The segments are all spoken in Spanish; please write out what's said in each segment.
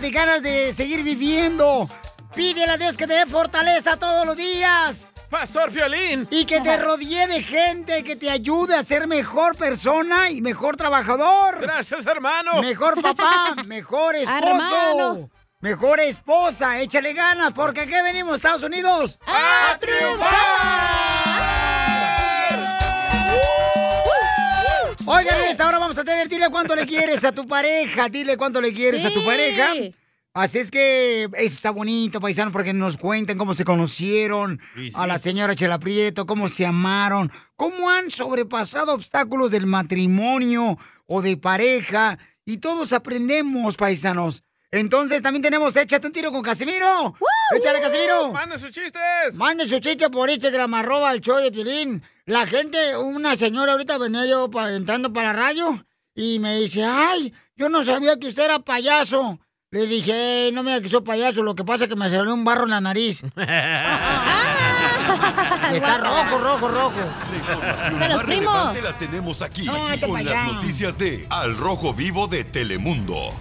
de ganas de seguir viviendo. Pídele a Dios que te dé fortaleza todos los días. Pastor Violín. Y que te rodee de gente que te ayude a ser mejor persona y mejor trabajador. Gracias, hermano. Mejor papá, mejor esposo. Hermano. Mejor esposa, échale ganas, porque aquí venimos, Estados Unidos, ¡A Oigan, en esta hora vamos a tener, dile cuánto le quieres a tu pareja, dile cuánto le quieres a tu pareja. Así es que eso está bonito, paisano, porque nos cuentan cómo se conocieron Sí, sí. a la señora Chela Prieto, cómo se amaron, cómo han sobrepasado obstáculos del matrimonio o de pareja. Y todos aprendemos, paisanos. Entonces también tenemos Échate un tiro con Casimiro. ¡Échale, Casimiro! ¡Manda sus chistes! Mande su chiste por Instagram, arroba el show de Piolín. La gente, una señora ahorita venía yo pa- entrando para la radio y me dice, ay, yo no sabía que usted era payaso. Le dije, "Eh, no me diga que soy payaso, lo que pasa es que me salió un barro en la nariz. Está rojo, rojo, rojo. La información más relevante la tenemos aquí, No, aquí vete con las noticias de Al Rojo Vivo de Telemundo.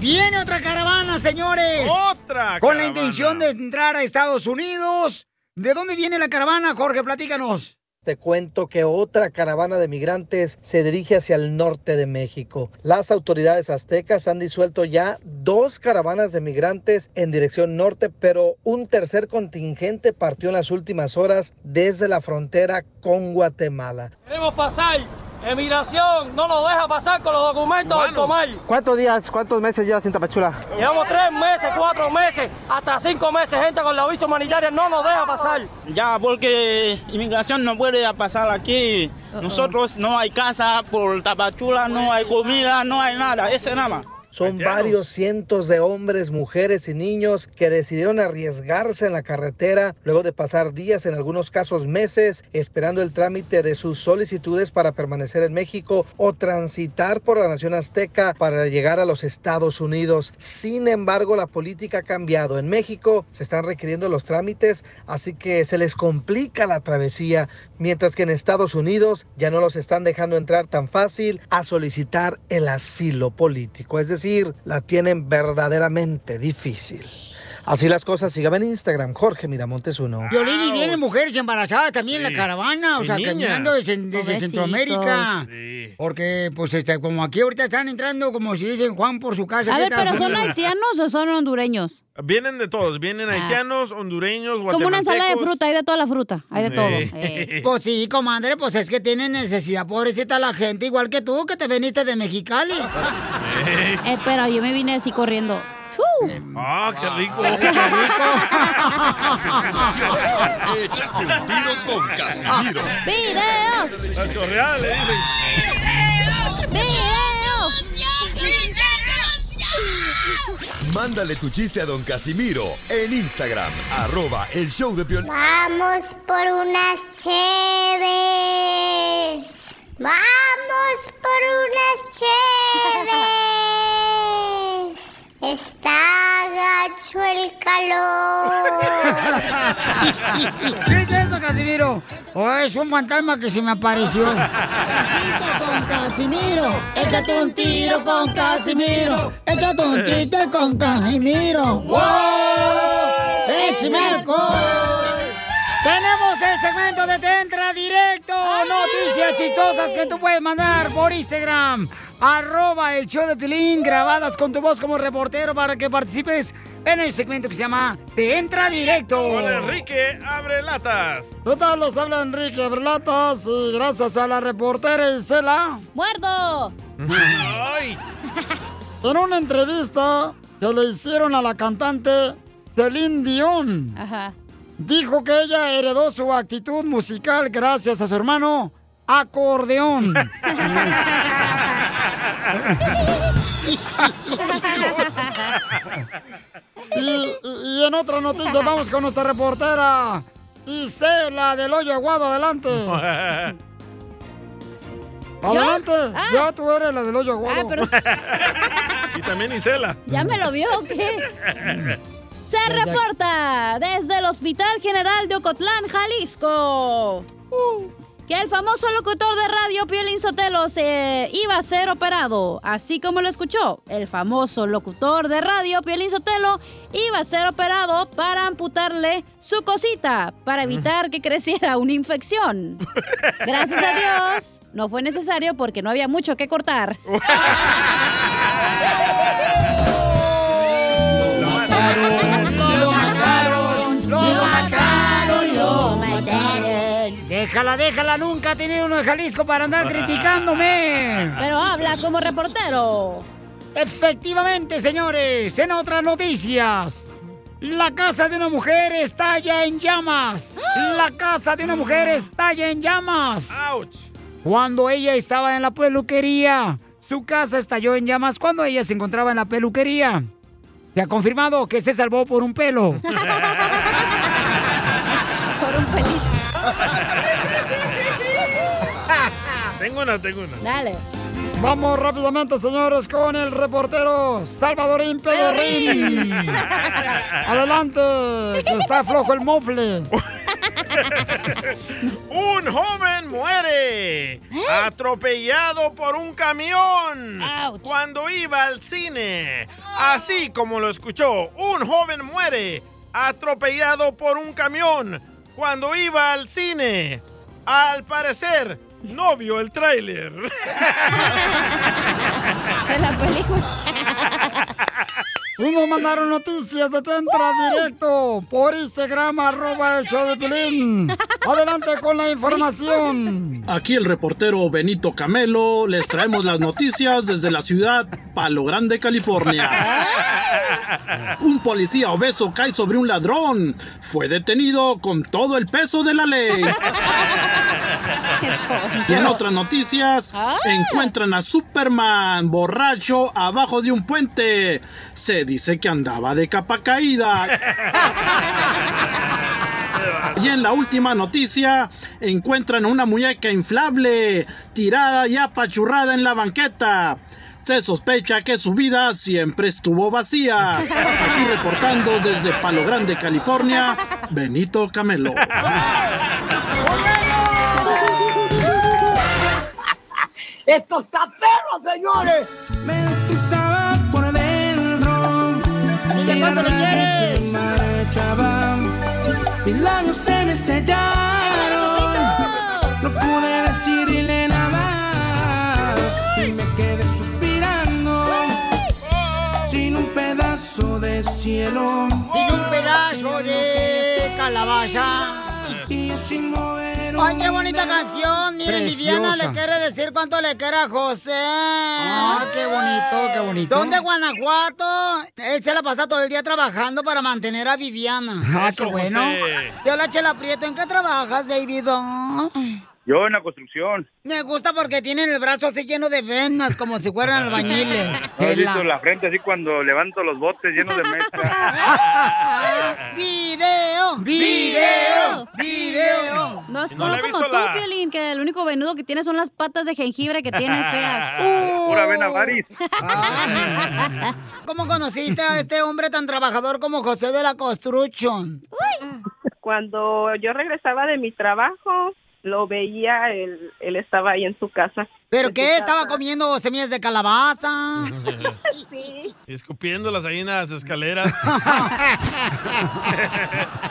Viene otra caravana, señores. Otra Con la intención de entrar a Estados Unidos. ¿De dónde viene la caravana, Jorge? Platícanos. Te cuento que otra caravana de migrantes se dirige hacia el norte de México. Las autoridades aztecas han disuelto ya dos caravanas de migrantes en dirección norte, pero un tercer contingente partió en las últimas horas desde la frontera con Guatemala. Queremos pasar. Emigración no nos deja pasar con los documentos del comal. ¿Cuántos días, cuántos meses llevas en Tapachula? Llevamos tres meses, cuatro meses, hasta cinco meses. Gente con la visa humanitaria no nos deja pasar. Ya, porque inmigración no puede pasar aquí. Nosotros no hay casa por Tapachula, no hay comida, no hay nada. Ese nada más. Son varios cientos de hombres, mujeres y niños que decidieron arriesgarse en la carretera luego de pasar días, en algunos casos meses, esperando el trámite de sus solicitudes para permanecer en México o transitar por la nación azteca para llegar a los Estados Unidos. Sin embargo, la política ha cambiado. En México se están requiriendo los trámites, así que se les complica la travesía, mientras que en Estados Unidos ya no los están dejando entrar tan fácil a solicitar el asilo político. Es decir, la tienen verdaderamente difícil. Así las cosas, síganme en Instagram, Jorge Miramontes uno. Violín y vienen mujeres embarazadas también en Sí. la caravana, o Y sea, niñas. caminando desde. Centroamérica. Porque, pues, este, como aquí ahorita están entrando, como si dicen Juan por su casa. A ver, pero ¿son haitianos o son hondureños? Vienen de todos, vienen Ah. haitianos, hondureños, Como una ensalada de fruta, hay de toda la fruta, hay de todo. Eh. Pues sí, comadre, pues es que tienen necesidad, pobrecita la gente, igual que tú, que te veniste de Mexicali. Eh, pero yo me vine así corriendo. ¡Uh! ¡Ah, qué rico! Échate un tiro con Casimiro. ¡Video! La chorreada le dicen. Mándale tu chiste a don Casimiro en Instagram, arroba el show de Piolín. Vamos por unas cheves. Vamos por unas cheves. Está gacho el calor. ¿Qué es eso, Casimiro? Oh, es un fantasma que se me apareció. Chiste con Casimiro. Échate un tiro con Casimiro. Échate un chiste con Casimiro. ¡Wow! ¡Échame alcohol! Tenemos el segmento de Te Entra Directo. Noticias chistosas que tú puedes mandar por Instagram. Arroba el show de Pilín, grabadas con tu voz como reportero para que participes en el segmento que se llama Te Entra Directo. Con Enrique abre latas. ¿Qué tal? Les habla Enrique Berlatas y gracias a la reportera Isela. ¡Muerdo! ¡Ay! En una entrevista que le hicieron a la cantante Celine Dion, Ajá. Dijo que ella heredó su actitud musical gracias a su hermano acordeón. y, y- y en otra noticia vamos con nuestra reportera Isela del Hoyo Aguado. Adelante. Adelante. Ah. Ya tú eres la del Hoyo Aguado. Ah, pero Y también Isela. ¿ya me lo vio o qué? Se reporta desde el Hospital General de Ocotlán, Jalisco. que el famoso locutor de radio Piolín Sotelo se iba a ser operado. Así como lo escuchó, el famoso locutor de radio Piolín Sotelo iba a ser operado para amputarle su cosita, para evitar que creciera una infección. Gracias a Dios, no fue necesario porque no había mucho que cortar. Déjala, déjala, nunca ha tenido uno de Jalisco para andar criticándome. Pero habla como reportero. Efectivamente, señores, en otras noticias. La casa de una mujer estalla en llamas. La casa de una mujer estalla en llamas. Cuando ella estaba en la peluquería, su casa estalló en llamas cuando ella se encontraba en la peluquería. Se ha confirmado que se salvó por un pelo. Por un pelito. Tengo una, tengo una. Dale. Vamos rápidamente, señores, con el reportero Salvadorín Pedorrín. Adelante, que está flojo el mofle. Un joven muere atropellado por un camión cuando iba al cine. Así como lo escuchó, un joven muere atropellado por un camión cuando iba al cine. Al parecer, no vio el tráiler. De la película. Y nos mandaron noticias de Tentra directo por Instagram, arroba el show de Pilín. Adelante con la información. Aquí el reportero Benito Camelo les traemos las noticias desde la ciudad Palo Grande, California. Un policía obeso cae sobre un ladrón. Fue detenido con todo el peso de la ley. Y en otras noticias, encuentran a Superman borracho abajo de un puente. Se dice que andaba de capa caída. Y en la última noticia, encuentran una muñeca inflable tirada y apachurrada en la banqueta. Se sospecha que su vida siempre estuvo vacía. Aquí reportando desde Palo Grande, California, Benito Camelo. ¡Esto está perro, señores! Dile cuánto le quieres. Mis labios se me sellaron. No pude decirle nada. Y me quedé suspirando. Sin un pedazo de cielo. Sin un pedazo de calabaza. Y yo sin mover Ay, qué bonita canción. Miren, Viviana Preciosa. le quiere decir cuánto le quiere a José. Ay, qué bonito, qué bonito. ¿Dónde Guanajuato? Él se la pasa todo el día trabajando para mantener a Viviana. Ah, qué bueno. José. Yo la Chela Prieto, ¿en qué trabajas, baby doll? Yo en la construcción. Me gusta porque tienen el brazo así lleno de venas, como si fueran albañiles. ¿No has Tela. visto la frente así cuando levanto los botes llenos de mezcla? ¡Video! ¡Video! ¡Video! No es No he como tú, la- Piolín, que el único venudo que tienes son las patas de jengibre que tienes feas. Pura vena varis. ¿Cómo conociste a este hombre tan trabajador como José de la Construction? Cuando yo regresaba de mi trabajo, lo veía, él, él estaba ahí en su casa. ¿Pero En qué? ¿Estaba casa. comiendo semillas de calabaza? Escupiendo las ahí en las escaleras.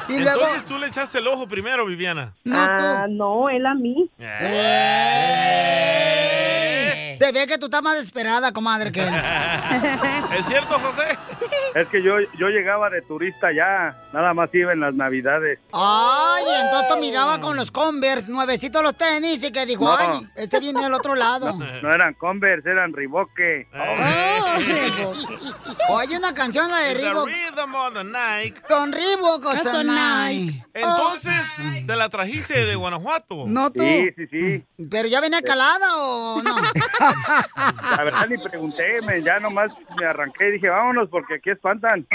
Y luego- Entonces tú le echaste el ojo primero, Viviana. ah, no, él a mí. Se ve que tú estás más desesperada, comadre, que él. ¿Es cierto, José? Es que yo, yo llegaba de turista ya, nada más iba en las navidades. Ay, entonces tú miraba con los Converse, nuevecitos los tenis, y que dijo, No. ay, este viene del otro lado. No eran Converse, eran Riboque. Oye, una canción, la de The Reebok. rhythm of the night. Con Reebok, o sea, Eso, Nike. Entonces, ¿te la trajiste de Guanajuato? No tú. Sí, sí, sí. ¿Pero ya venía calada o no? La verdad ni pregunté, me, ya nomás me arranqué y dije, vámonos porque aquí espantan.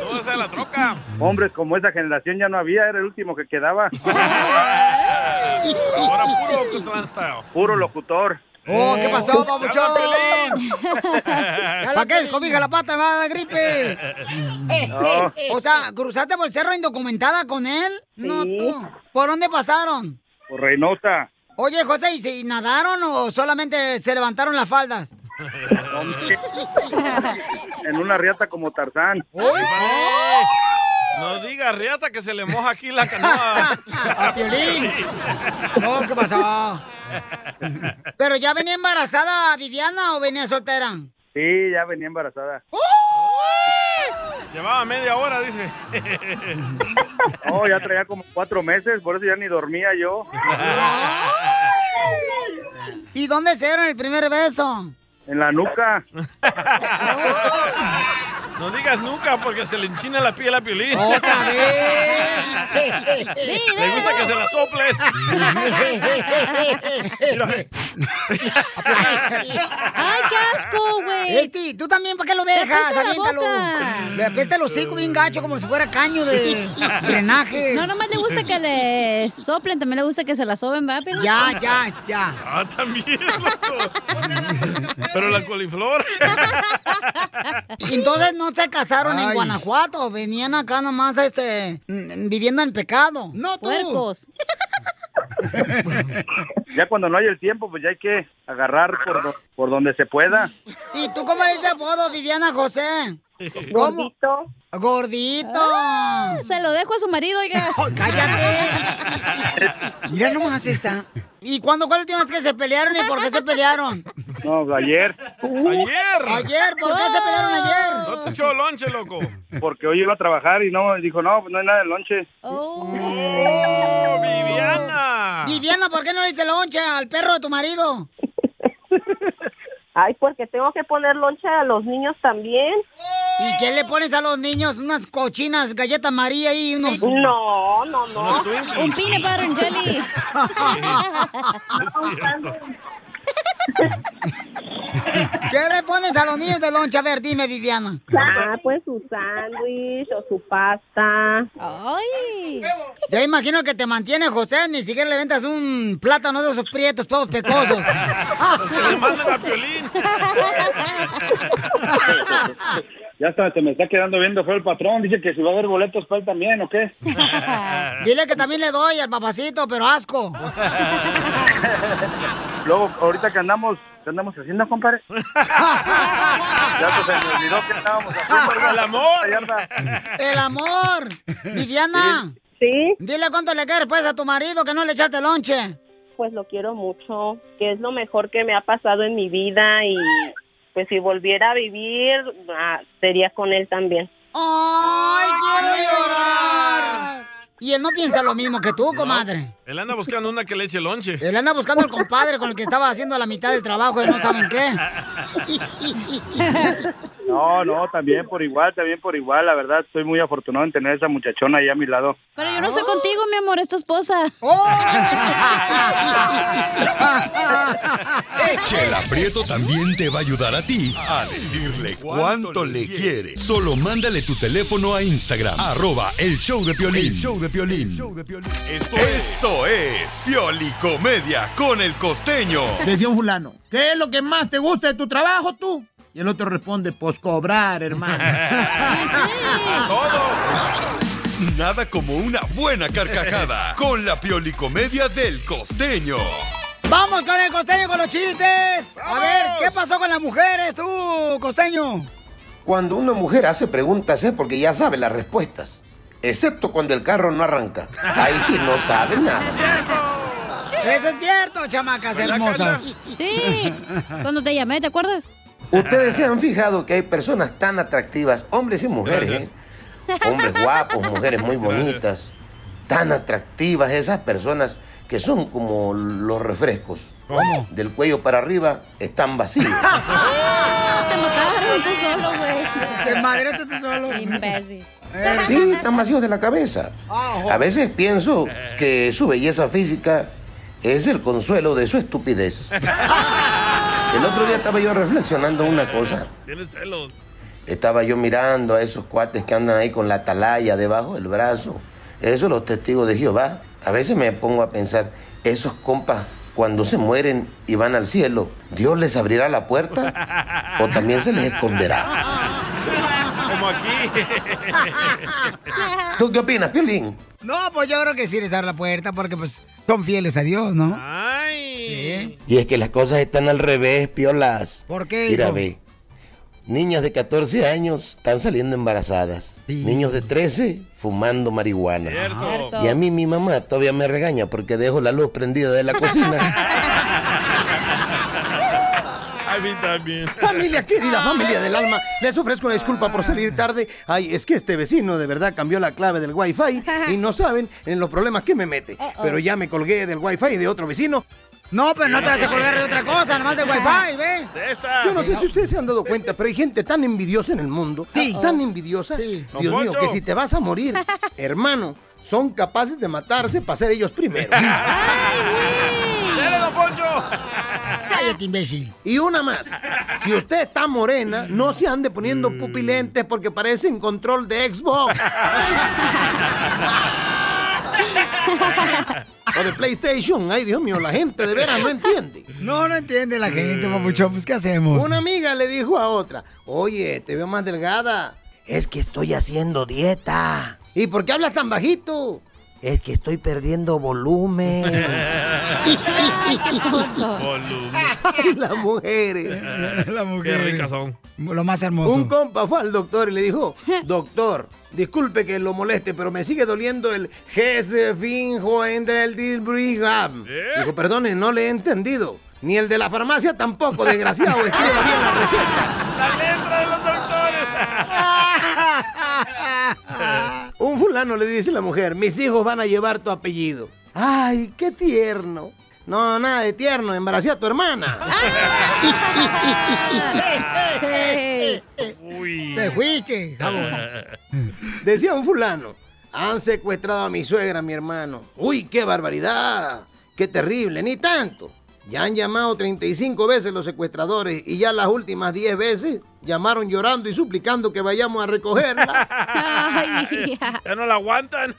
Todo es la troca. Hombres como esa generación ya no había, era el último que quedaba. Ahora puro Ocotlán style. Puro locutor. Oh, ¿qué pasó, ¡Ya papuchón? ¿Para qué escobija la pata? Me va a dar gripe. No. O sea, ¿cruzaste por el cerro indocumentada con él? No, tú. ¿Por dónde pasaron? Por Reynosa. Oye, José, ¿y si nadaron o solamente se levantaron las faldas? En una riata como Tarzán. ¡Eh! No diga riata que se le moja aquí la canoa. A Piolín. No, ¿qué pasó? ¿Pero ya venía embarazada Viviana o venía soltera? Sí, ya venía embarazada. Llevaba media hora, dice. Oh, ya traía como cuatro meses, por eso ya ni dormía yo. ¿Y dónde se dieron el primer beso? En la nuca. No digas nunca porque se le enchina la piel a Piolín. ¡Otra vez! Le gusta que se la sople. ¡Ay, qué asco, güey! Este, tú también, ¿para qué lo dejas? Aviéntalo. boca. Le apesta el hocico bien gacho como si fuera caño de drenaje. No, nomás le gusta que le soplen, también le gusta que se la soben, ¿va, Piolín? Ya, ya, ya. Ah, también. loco. Pero la coliflor. Entonces no se casaron en. Guanajuato, venían acá nomás este mm, viviendo en pecado. No tú. Puercos. Ya cuando no hay el tiempo, pues ya hay que agarrar por, por donde se pueda. ¿Y tú cómo le dices apodo, Viviana José? Gordito. Gordito. Ah, se lo dejo a su marido, oiga. cállate. Mira nomás esta. ¿Y cuándo fue la última vez que se pelearon y por qué se pelearon? No, ayer. Ayer. Ayer, ¿por qué se pelearon ayer? No te echó lonche, loco. Porque hoy iba a trabajar y no, dijo, no, pues no hay nada de lonche. ¡Oh, Viviana! Viviana, ¿por qué no le diste lonche al perro de tu marido? Ay, porque tengo que poner lonche a los niños también. ¿Y qué le pones a los niños? Unas cochinas galletas María y unos... No, no, no. Un peanut butter and jelly. ¿Qué le pones a los niños de lonche? A ver, dime, Viviana. Ah, pues su sándwich o su pasta. Ay. Ya imagino que te mantiene José, ni siquiera le ventas un plátano de esos prietos todos pecosos. Le manden a Piolín. Ya hasta se me está quedando viendo fue el patrón. Dice que si va a haber boletos para él también, ¿o qué? Dile que también le doy al papacito, pero asco. Luego, ahorita que andamos, ¿qué andamos haciendo, compadre? ya pues, se me olvidó que estábamos haciendo. El amor. El amor. Viviana. Sí. Dile cuánto le quieres pues a tu marido que no le echaste lonche. Pues lo quiero mucho, que es lo mejor que me ha pasado en mi vida y pues si volviera a vivir, ah, sería con él también. ¡Ay, quiero llorar! Y él no piensa lo mismo que tú, comadre. Él anda buscando una que le eche lonche. Él anda buscando al compadre con el que estaba haciendo la mitad del trabajo y no saben qué. No, no, también por igual, también por igual. La verdad, estoy muy afortunado en tener a esa muchachona ahí a mi lado. Pero yo no estoy contigo, mi amor, es tu esposa. Chela Prieto también te va a ayudar a ti a decirle cuánto le quiere. Solo mándale tu teléfono a Instagram, arroba el show de Piolín. El show de Piolín. Esto, esto es Piolicomedia con el costeño. Decía un fulano, ¿qué es lo que más te gusta de tu trabajo tú? Y el otro responde, pues cobrar, hermano. Nada como una buena carcajada con la Piolicomedia del costeño. Vamos con el costeño con los chistes. A ver, ¿qué pasó con las mujeres tú, costeño? Cuando una mujer hace preguntas es porque ya sabe las respuestas. Excepto cuando el carro no arranca. Ahí sí no sabe nada. Eso es cierto, chamacas hermosas. Sí, cuando te llamé, ¿te acuerdas? Ustedes se han fijado que hay personas tan atractivas, hombres y mujeres, ¿eh? Hombres guapos, mujeres muy bonitas, tan atractivas esas personas que son como los refrescos. ¿Cómo? Del cuello para arriba están vacíos. Te mataron tú solo, güey. Te madreaste tú solo. Imbécil. Sí, están vacíos de la cabeza. A veces pienso que su belleza física es el consuelo de su estupidez. El otro día estaba yo reflexionando una cosa. Tienes celos. Estaba yo mirando a esos cuates que andan ahí con la atalaya debajo del brazo. Esos los testigos de Jehová. A veces me pongo a pensar, esos compas cuando se mueren y van al cielo, ¿Dios les abrirá la puerta o también se les esconderá? Como aquí. ¿Tú qué opinas, Piolín? No, pues yo creo que sí les abre la puerta porque pues son fieles a Dios, ¿no? Y es que las cosas están al revés, piolas. ¿Por qué, Mira, ve. Niñas de 14 años están saliendo embarazadas. Niños de 13 fumando marihuana. Cierto. Y a mí mi mamá todavía me regaña porque dejo la luz prendida de la cocina. A mí también. Familia querida, familia del alma, les ofrezco una disculpa por salir tarde. Ay, es que este vecino de verdad cambió la clave del wifi y no saben en los problemas que me mete. Pero ya me colgué del wifi de otro vecino. No, pero no te vas a colgar de otra cosa, nomás de wifi, ve. De esta. Yo no sé si ustedes se han dado cuenta, pero hay gente tan envidiosa en el mundo, tan envidiosa, Dios mío, que si te vas a morir, hermano, son capaces de matarse para ser ellos primeros. ¡Dale, don Poncho! Cállate, imbécil. Y una más. Si usted está morena, no se ande poniendo pupilentes porque parecen control de Xbox. o de PlayStation. Ay, Dios mío, la gente de veras no entiende. No, no entiende la gente, papuchón. Pues, ¿qué hacemos? Una amiga le dijo a otra, oye, te veo más delgada. Es que estoy haciendo dieta. ¿Y por qué hablas tan bajito? Es que estoy perdiendo volumen. Volumen. Ay, las mujeres. La mujer. Qué ricas son. Lo más hermoso. Un compa fue al doctor y le dijo, doctor, disculpe que lo moleste, pero me sigue doliendo el Gesfinjoen del Dilbrigham. Dijo, perdone, no le he entendido. Ni el de la farmacia tampoco, desgraciado, escriba bien la receta. La letra de los doctores. Un fulano le dice a la mujer, mis hijos van a llevar tu apellido. Ay, qué tierno. No, nada de tierno, embaracé a tu hermana. Uy. Te fuiste. Decía un fulano, han secuestrado a mi suegra, mi hermano. Uy, qué barbaridad, qué terrible, ni tanto. Ya han llamado 35 veces los secuestradores y ya las últimas 10 veces llamaron llorando y suplicando que vayamos a recogerla. Ya no la aguantan.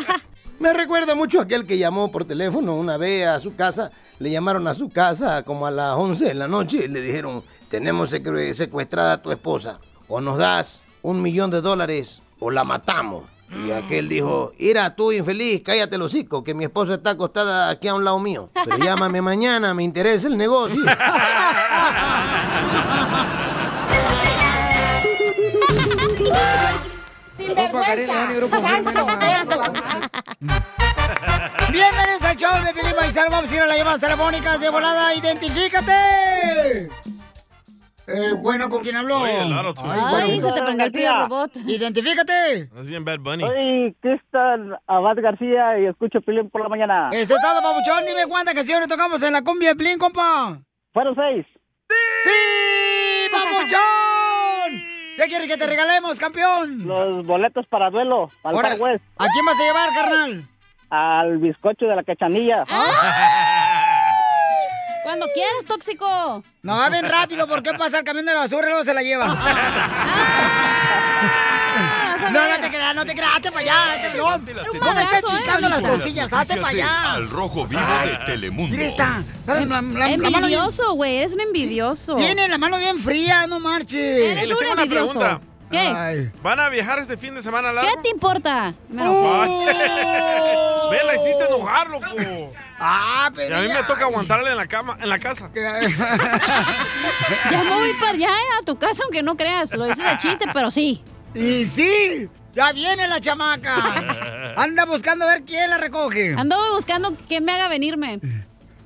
Me recuerda mucho aquel que llamó por teléfono una vez a su casa. Le llamaron a su casa como a las 11 de la noche y le dijeron, tenemos secuestrada a tu esposa. O nos das un millón de dólares o la matamos. Y aquel dijo, Ira, tú infeliz, cállate el hocico, que mi esposa está acostada aquí a un lado mío. Pero llámame mañana, me interesa el negocio. Bienvenidos al show de Felipe Paisano. Vamos a ir a las llamadas telefónicas de volada. ¡Identifícate! Eh, bueno, ¿con quién habló? Oye. Ay, se te prendió el pibe robot. ¡Identifícate! Es bien Bad Bunny. Soy Cristian Abad García y escucho Pilín por la mañana. Ese todo, papuchón. Dime cuántas canciones tocamos en la cumbia de Plin, compa. Fueron seis. ¡Sí, papuchón! ¿Qué quieres que te regalemos, campeón? Los boletos para duelo, al Ahora, ¿A quién vas a llevar, carnal? al bizcocho de la cachanilla. Cuando quieras, tóxico. No, va bien rápido, ¿por qué pasa el camión de la basura y luego se la lleva? no, no te creas, no te creas, hazte para allá. te- No, no me estés picando las costillas, hazte para allá. Al Rojo Vivo de Telemundo. Mira esta. Envidioso, güey. Eres un envidioso. Tiene la mano bien fría, no marches. Eres un envidioso. ¿Qué? ¿Van a viajar este fin de semana largo? ¿Qué te importa? Me Oh. Ve, la hiciste enojar, loco. Ah, Y pero a mí ya- me toca aguantarle en la cama, en la casa. Ya me voy para allá, eh, a tu casa, aunque no creas. Lo dices de chiste, pero sí. Y sí, ya viene la chamaca. Anda buscando a ver quién la recoge. Ando buscando que me haga venirme.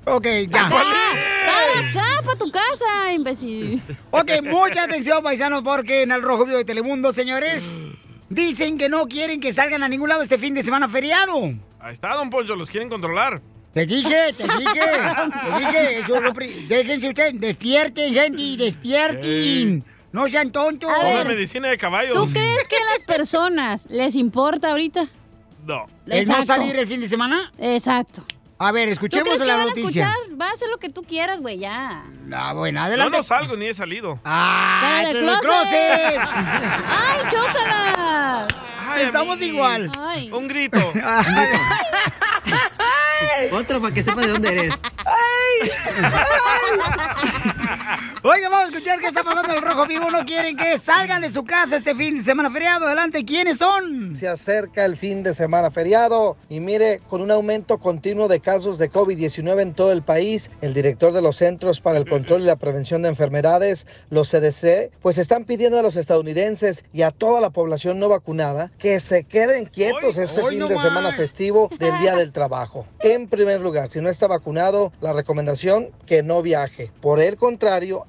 Ok, ya. Acá, para acá, para tu casa, imbécil. Ok, mucha atención, paisanos, porque en el Rojo Vivo de Telemundo, señores, dicen que no quieren que salgan a ningún lado este fin de semana feriado. Ahí está, don Poncho, los quieren controlar. Te dije, te dije, te dije, eso es lo déjense ustedes, despierten, gente, y despierten. No sean tontos. A ver, medicina de caballos. ¿Tú crees que a las personas les importa ahorita? No. ¿El no salir el fin de semana? Exacto. A ver, ¿Tú escuchemos crees que la van noticia. a escuchar? Va a hacer lo que tú quieras, güey, ya. Ah, bueno, Yo adelante. no salgo ni he salido. ¡Ah! Pero del closet! ¡Ay, chócalas! Ay, Pensamos amigo. igual. Ay. Un grito. Otro para que sepa de dónde eres. Oiga, vamos a escuchar qué está pasando en el Rojo Vivo. No quieren que salgan de su casa este fin de semana feriado. Adelante, ¿quiénes son? Se acerca el fin de semana feriado y mire, con un aumento continuo de casos de COVID-19 en todo el país, el director de los Centros para el Control y la Prevención de Enfermedades, los CDC, pues están pidiendo a los estadounidenses y a toda la población no vacunada que se queden quietos ese hoy fin no de más. semana festivo del Día del Trabajo. En primer lugar, si no está vacunado, la recomendación que no viaje. Por el contrario,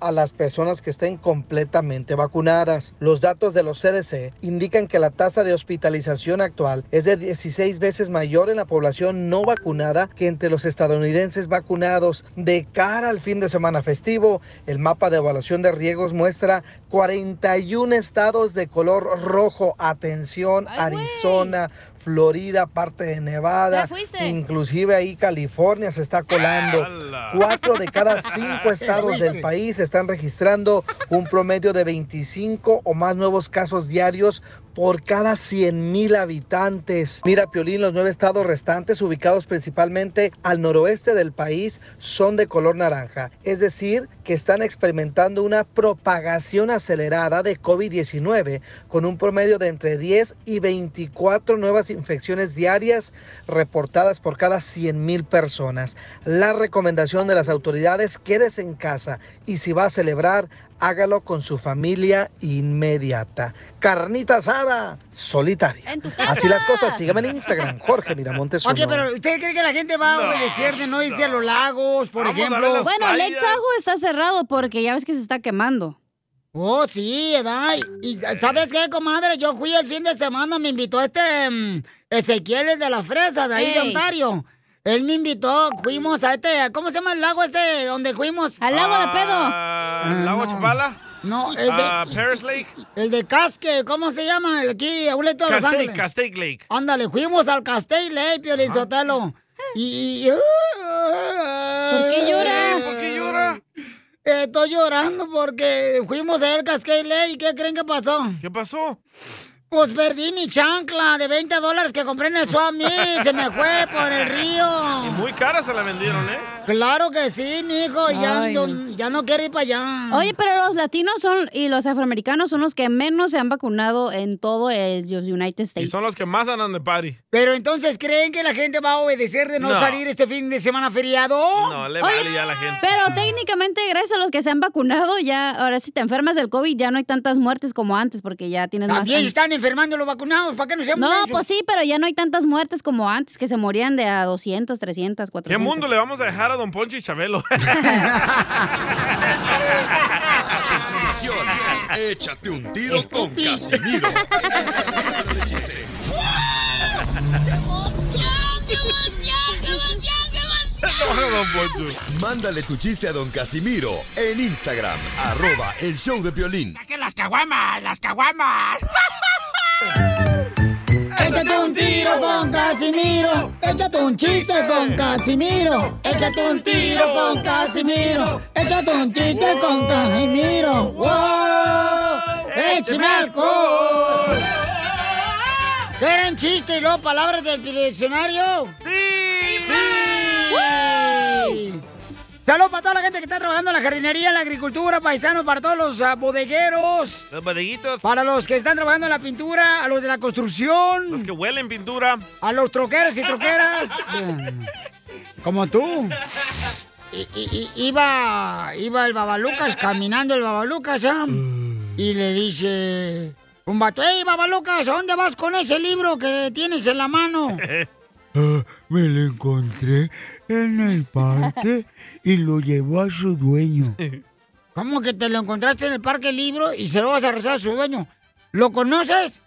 a las personas que estén completamente vacunadas. Los datos de los CDC indican que la tasa de hospitalización actual es de 16 veces mayor en la población no vacunada que entre los estadounidenses vacunados. De cara al fin de semana festivo, el mapa de evaluación de riesgos muestra 41 estados de color rojo. Atención, Arizona, Florida, parte de Nevada, inclusive ahí California se está colando. Cuatro de cada cinco estados del país están registrando un promedio de 25 o más nuevos casos diarios por cada 100 mil habitantes. Mira, Piolín, los nueve estados restantes, ubicados principalmente al noroeste del país, son de color naranja. Es decir, que están experimentando una propagación acelerada de COVID-19 con un promedio de entre 10 y 24 nuevas infecciones diarias reportadas por cada 100 mil personas. La recomendación de las autoridades, quédese en casa y si va a celebrar, hágalo con su familia inmediata. Carnita asada, solitaria. En tu casa. Así las cosas, síganme en Instagram, Jorge Miramontes. Ok, uno. pero ¿usted cree que la gente va a obedecer de no irse a los lagos, por ejemplo? Bueno, Lake Tahoe está cerrado porque ya ves que se está quemando. Oh, sí, ¿verdad? Y ¿sabes qué, comadre? Yo fui el fin de semana, me invitó este mm, Ezequiel el de las fresas, de ahí de. Ontario. Él me invitó, fuimos a este, ¿cómo se llama el lago este donde fuimos? Al lago de pedo. Ah, ¿Lago Chapala? No, el de, Ah, Paris Lake. el de Casque, ¿cómo se llama? Aquí, a un leto de Los Castaic, Ángeles. Castaic Lake. Ándale, fuimos al Castell Lake, Piolín Sotelo. Y... y- ¿Por qué llora? ¿Por qué llora? Eh, estoy llorando porque fuimos a ver Cascade Lake y ¿qué creen que pasó? ¿Qué pasó? Pues perdí mi chancla de 20 dólares que compré en el Swami, se me fue por el Y río. muy cara se la vendieron, ¿eh? Claro que sí, mijo, yo- no. Ya no quiero ir para allá. Oye, pero los latinos son y los afroamericanos son los que menos se han vacunado en todo el- los United Y States. son los que más andan de party. Pero entonces, ¿creen que la gente va a obedecer de no, No. salir este fin de semana feriado? No, le Oye, vale ya a la gente. Pero técnicamente, gracias a los que se han vacunado, ya, ahora si te enfermas del COVID, ya no hay tantas muertes como antes, porque ya tienes más. También están enfermando los vacunados, ¿para qué no se No, pues sí, pero ya no hay tantas muertes como antes, que se morían de a 200, 300, 400. ¿Qué mundo le vamos a dejar a Don Poncho y Chabelo? Échate un tiro con Casimiro. Mándale tu chiste a don Casimiro en Instagram, arroba el show de violín. ¡Que las caguamas! ¡Las caguamas! Échate un tiro con Casimiro. Échate un chiste con Casimiro. Échate un tiro con Casimiro. Échate un chiste con Casimiro. ¡Wow! ¡Échame alcohol! ¿Quieren chiste y luego palabras del diccionario? ¡Sí! ¡Sí! Saludos para toda la gente que está trabajando en la jardinería, en la agricultura, paisanos, para todos los ah, bodegueros, Los bodeguitos. para los que están trabajando en la pintura, a los de la construcción. Los que huelen pintura. A los troqueros y troqueras. Como tú. I- i- i- iba, iba el Babalucas caminando el Babalucas, ¿ah? Y le dice un vato, ¡Ey, Babalucas! ¿A dónde vas con ese libro que tienes en la mano? Ah, me lo encontré en el parque y lo llevó a su dueño. ¿Cómo que te lo encontraste en el parque libro y se lo vas a rezar a su dueño? ¿Lo conoces?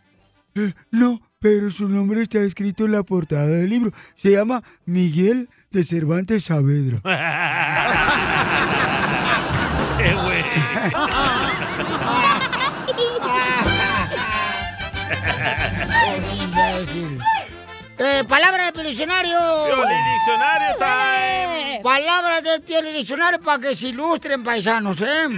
Eh, No, pero su nombre está escrito en la portada del libro. Se llama Miguel de Cervantes Saavedra. ¡Qué güey! Eh, palabra del diccionario. Pioli Diccionario time. Palabras del Pioli Diccionario para que se ilustren, paisanos, ¿eh?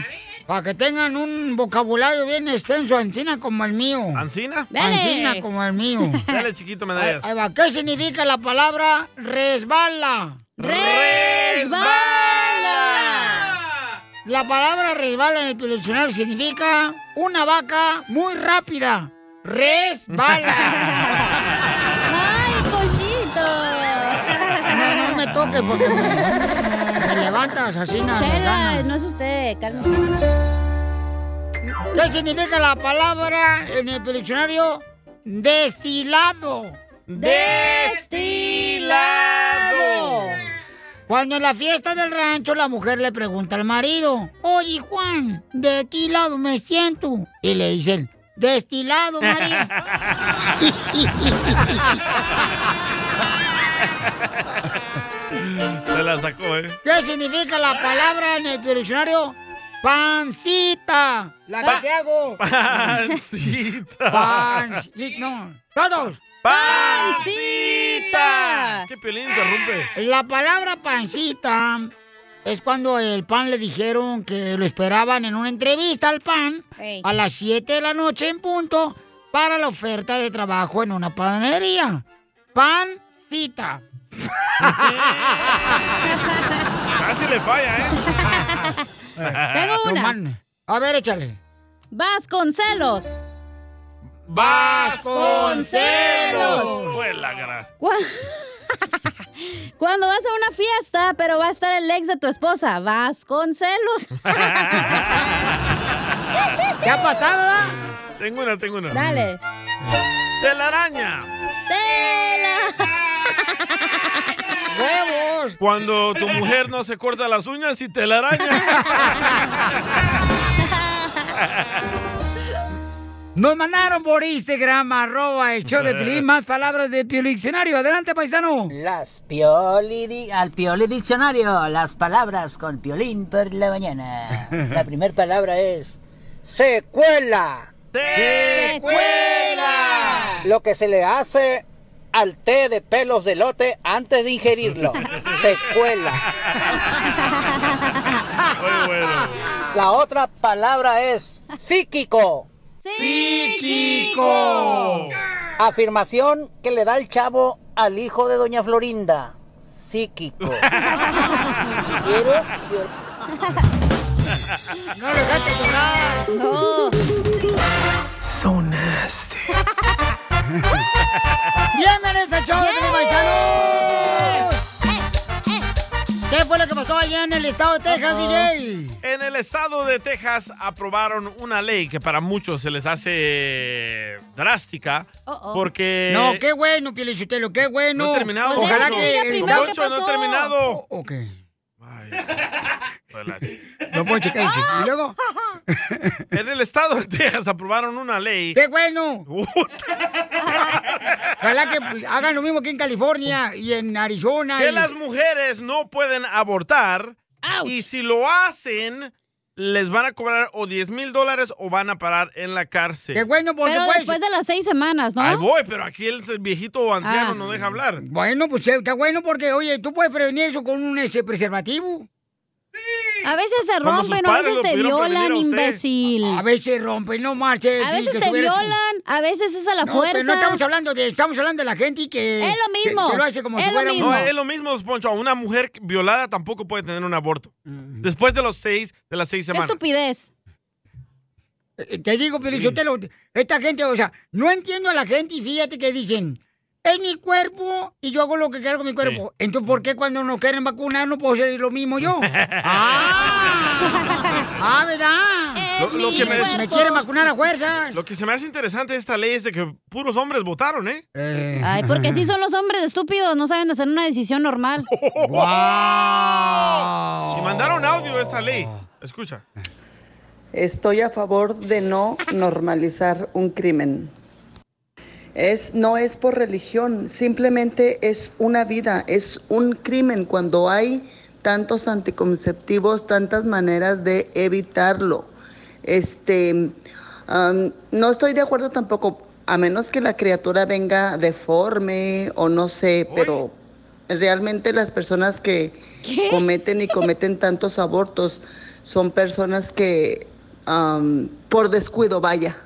Para que tengan un vocabulario bien extenso, ancina como el mío. ¿Ancina? Ancina como el mío. Dale, chiquito, medallas. ahí va. ¿Qué significa la palabra resbala? ¡Resbala! La palabra resbala en el diccionario significa una vaca muy rápida. Resbala. toques porque me, me levantas así. Chela, no es usted, cálmese. ¿Qué significa la palabra en el diccionario? Destilado. Destilado. Cuando en la fiesta del rancho la mujer le pregunta al marido, oye Juan, ¿de qué lado me siento? Y le dicen, destilado, marido. Se la sacó, ¿eh? ¿Qué significa la palabra en el diccionario? Pancita. La que Pa- te hago. Pancita. Pancita. No, todos. ¡Pancita! Es que Piolín interrumpe. La palabra pancita es cuando el pan le dijeron que lo esperaban en una entrevista al pan a las 7 de la noche en punto para la oferta de trabajo en una panadería. Pancita. Casi le falla, ¿eh? Tengo una. A ver, échale. Vasconcelos. Vasconcelos. Fue la gran. Cu- Cuando vas a una fiesta, pero va a estar el ex de tu esposa, vas con celos. ¿Qué ha pasado? da? Tengo una, tengo una. Dale. Telaraña. ¡Tela! ¡Huevos! Cuando tu mujer no se corta las uñas y te la araña. Nos mandaron por Instagram, arroba el show de Pilín, más palabras de Piolín Diccionario. Adelante, paisano. Las pioli, di- al pioli diccionario, las palabras con piolín por la mañana. La primera palabra es secuela. ¡Secuela! Lo que se le hace al té de pelos de lote antes de ingerirlo. Secuela. Muy bueno. La otra palabra es psíquico. ¡Psíquico! Afirmación que le da el chavo al hijo de doña Florinda. Psíquico. Quiero, quiero. ¡No lo dejaste llorar! No. So nasty. ¡Bienvenidos al show de paisanos! ¿Qué fue lo que pasó allá en el estado de Texas, DJ? En el estado de Texas aprobaron una ley que para muchos se les hace drástica porque... No, qué bueno, Pielichotelo, qué bueno. No he terminado, Ojalá que el no he terminado. Ok. La- No, Poncho, ¿qué dice? ¿Y luego? En el estado de Texas aprobaron una ley. ¡Qué bueno! Ojalá que hagan lo mismo que en California y en Arizona. que y- las mujeres no pueden abortar Ouch. y si lo hacen les van a cobrar o 10 mil dólares o van a parar en la cárcel. ¡Qué bueno, porque Pero después de las seis semanas, ¿no? Ahí voy, pero aquí el viejito o anciano Ah. no deja hablar. Bueno, pues eh, está bueno porque, oye, tú puedes prevenir eso con un ese preservativo. A veces se rompen, o a veces lo te violan, imbécil. A veces rompen, no marches. A veces te violan, a veces es a la No, fuerza. pero no estamos hablando de, estamos hablando de la gente que... Es lo mismo, Que, que lo hace como es si lo fuera un- mismo. No, es lo mismo, Poncho. Una mujer violada tampoco puede tener un aborto. Después de los seis, de las seis Qué semanas. estupidez. Eh, Te digo, Pelichotelo, esta gente, o sea, no entiendo a la gente y fíjate que dicen, es mi cuerpo y yo hago lo que quiero con mi cuerpo. Entonces, ¿por qué cuando nos quieren vacunar no puedo hacer lo mismo yo? ¡Ah! ¡Ah, verdad! Lo- lo mi que me- Me, quieren vacunar a fuerzas. Lo que se me hace interesante de esta ley es de que puros hombres votaron, ¿eh? Ay, porque así son los hombres estúpidos, no saben hacer una decisión normal. ¡Guau! Y mandaron audio de esta ley. Escucha. Estoy a favor de no normalizar un crimen. Es, no es por religión, simplemente es una vida, es un crimen cuando hay tantos anticonceptivos, tantas maneras de evitarlo. Este, no estoy de acuerdo tampoco, a menos que la criatura venga deforme o no sé, pero realmente las personas que cometen y cometen tantos abortos son personas que am, por descuido, vaya.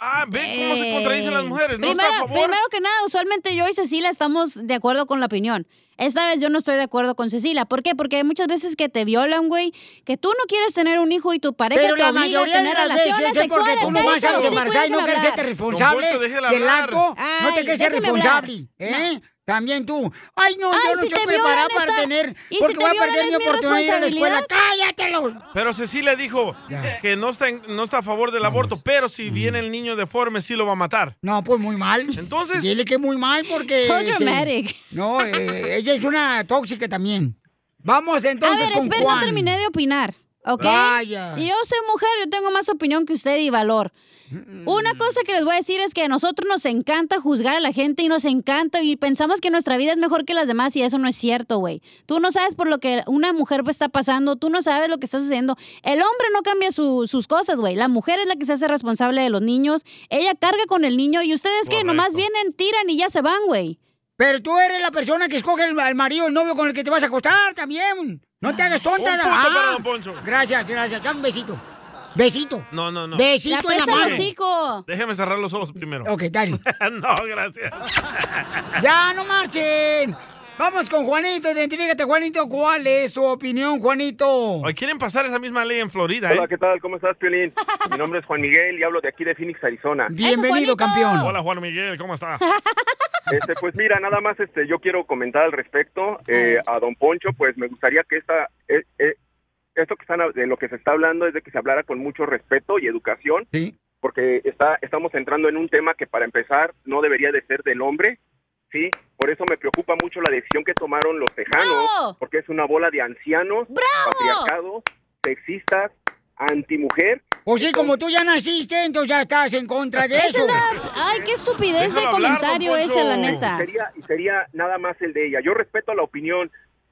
Ah, ve cómo se contradicen las mujeres. No Eh, primero, está a favor. primero que nada, usualmente yo y Cecilia estamos de acuerdo con la opinión. Esta vez yo no estoy de acuerdo con Cecilia. ¿Por qué? Porque hay muchas veces que te violan, güey, que tú no quieres tener un hijo y tu pareja Pero te la obliga a mayoría de tener las relaciones veces es porque sexuales. tú no vas a y no quieres hacerte responsable Don Poncho, déjela del acto. no te quieres ser responsable. ¿eh? También tú. Ay, no, Ay, yo no si estoy preparada para está- tener. ¿y si Porque te voy a perder mi oportunidad de ir a la escuela. ¡Cállatelo! Pero Cecilia dijo que no está, en- no está a favor del aborto, pero si viene el niño deforme, sí lo va a matar. No, pues muy mal. Entonces. Dile que muy mal porque. So este, dramatic. no, eh, ella es una tóxica también. Vamos entonces a ver, con espera, Juan. no terminé de opinar, ¿ok? Vaya. Yo soy mujer, yo tengo más opinión que usted y valor. Una cosa que les voy a decir es que a nosotros nos encanta juzgar a la gente y nos encanta y pensamos que nuestra vida es mejor que las demás y eso no es cierto, güey. Tú no sabes por lo que una mujer está pasando, tú no sabes lo que está sucediendo. El hombre no cambia su- sus cosas, güey. La mujer es la que se hace responsable de los niños. Ella carga con el niño y ustedes que nomás vienen, tiran y ya se van, güey. Pero tú eres la persona que escoge el, al marido, el novio con el que te vas a acostar también. No te hagas tonta. Un punto Ah, para don Poncho. Gracias, gracias. Dame un besito. Besito. No, no, no. Besito en la mano. Déjeme cerrar los ojos primero. Ok, dale. no, gracias. ¡Ya, no marchen! Vamos con Juanito, identifícate, Juanito. ¿Cuál es su opinión, Juanito? Hoy quieren pasar esa misma ley en Florida, Hola, ¿eh? ¿qué tal? ¿Cómo estás, Piolín? Mi nombre es Juan Miguel y hablo de aquí de Phoenix, Arizona. Bienvenido, campeón. Hola, Juan Miguel, ¿cómo está? Este, pues mira, nada más este, yo quiero comentar al respecto eh, a Don Poncho, pues me gustaría que esta, eh, eh, esto que están, de lo que se está hablando es de que se hablara con mucho respeto y educación, porque está, estamos entrando en un tema que para empezar no debería de ser del hombre, sí, por eso me preocupa mucho la decisión que tomaron los tejanos, ¡Bravo! porque es una bola de ancianos, patriarcados, sexistas, antimujer. Pues sí, como tú ya naciste, entonces ya estás en contra de eso. la- Ay, qué estupidez de comentario ese, la neta. Y sería, y sería nada más el de ella. Yo respeto la opinión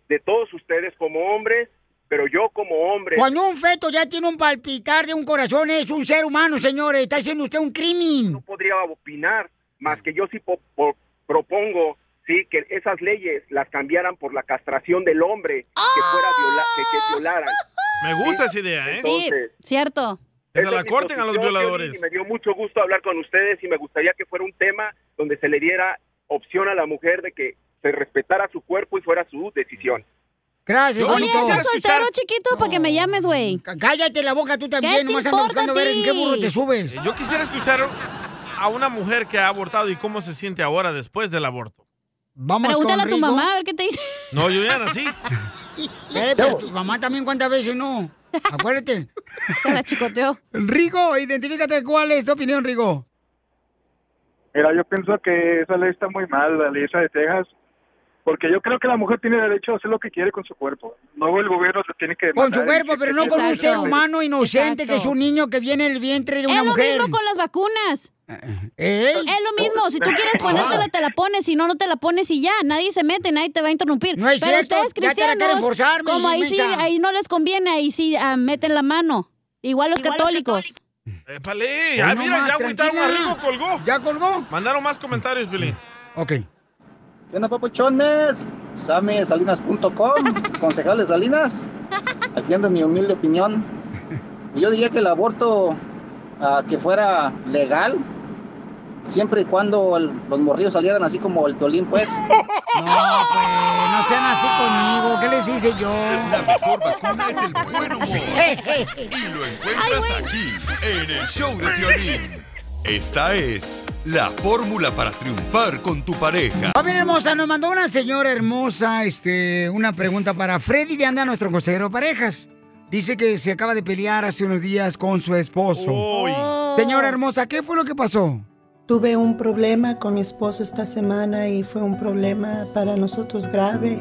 de todos ustedes como hombres, pero yo como hombre... Cuando un feto ya tiene un palpitar de un corazón, es un ser humano, señores. Está haciendo usted un crimen. No podría opinar, más que yo sí po- po- propongo sí que esas leyes las cambiaran por la castración del hombre que fuera viola que, que violaran. Me gusta esa idea, ¿eh? Sí, cierto. Que se la corten a los violadores. Y me dio mucho gusto hablar con ustedes y me gustaría que fuera un tema donde se le diera opción a la mujer de que se respetara su cuerpo y fuera su decisión. Gracias, Oye, Juanito. ¿estás soltero, chiquito? Para que me llames, güey. Cállate la boca tú ¿Qué también. te Nomás importa buscando a ver en qué burro te subes. Yo quisiera escuchar a una mujer que ha abortado y cómo se siente ahora después del aborto. Vamos Pregúntale con a tu Rigo. mamá a ver qué te dice. No, yo ya nací. Eh, pero tu mamá también cuántas veces no. Acuérdate. Se la chicoteó. Rigo, identifícate cuál es tu opinión, Rigo. Mira, yo pienso que esa ley está muy mal, la ley esa de Texas, porque yo creo que la mujer tiene derecho a hacer lo que quiere con su cuerpo. No el gobierno se tiene que... Con su cuerpo, pero no con un ser humano inocente Exacto. que es un niño que viene en el vientre de una es lo mujer. mismo con las vacunas. ¿Eh? Es lo mismo. Si tú quieres ponértela, te la pones. Si no, no te la pones y ya. Nadie se mete, nadie te va a interrumpir. No es Pero cierto, ustedes cristianos, forzar, como ahí sí, ahí no les conviene, ahí sí ah, meten la mano. Igual los católicos. Épale, ya Hoy mira, nomás, ya agüitaron a tranquila. Rigo, colgó. ¿Ya colgó? Mandaron más comentarios, Billy. Ok. ¿Qué onda, papuchones? SameSalinas.com, concejal de Salinas. Aquí ando mi humilde opinión. Yo diría que el aborto ah, que fuera legal, siempre y cuando el- los morrillos salieran así como el violín, pues. No, pues, no sean así conmigo. ¿Qué les hice yo? La mejor vacuna es el buen humor. Y lo encuentras aquí, en el show de violín. Esta es la fórmula para triunfar con tu pareja. Familia hermosa, nos mandó una señora hermosa este, una pregunta para Freddy de Anda, nuestro consejero de parejas. Dice que se acaba de pelear hace unos días con su esposo. Señora hermosa, ¿qué fue lo que pasó? Tuve un problema con mi esposo esta semana y fue un problema para nosotros grave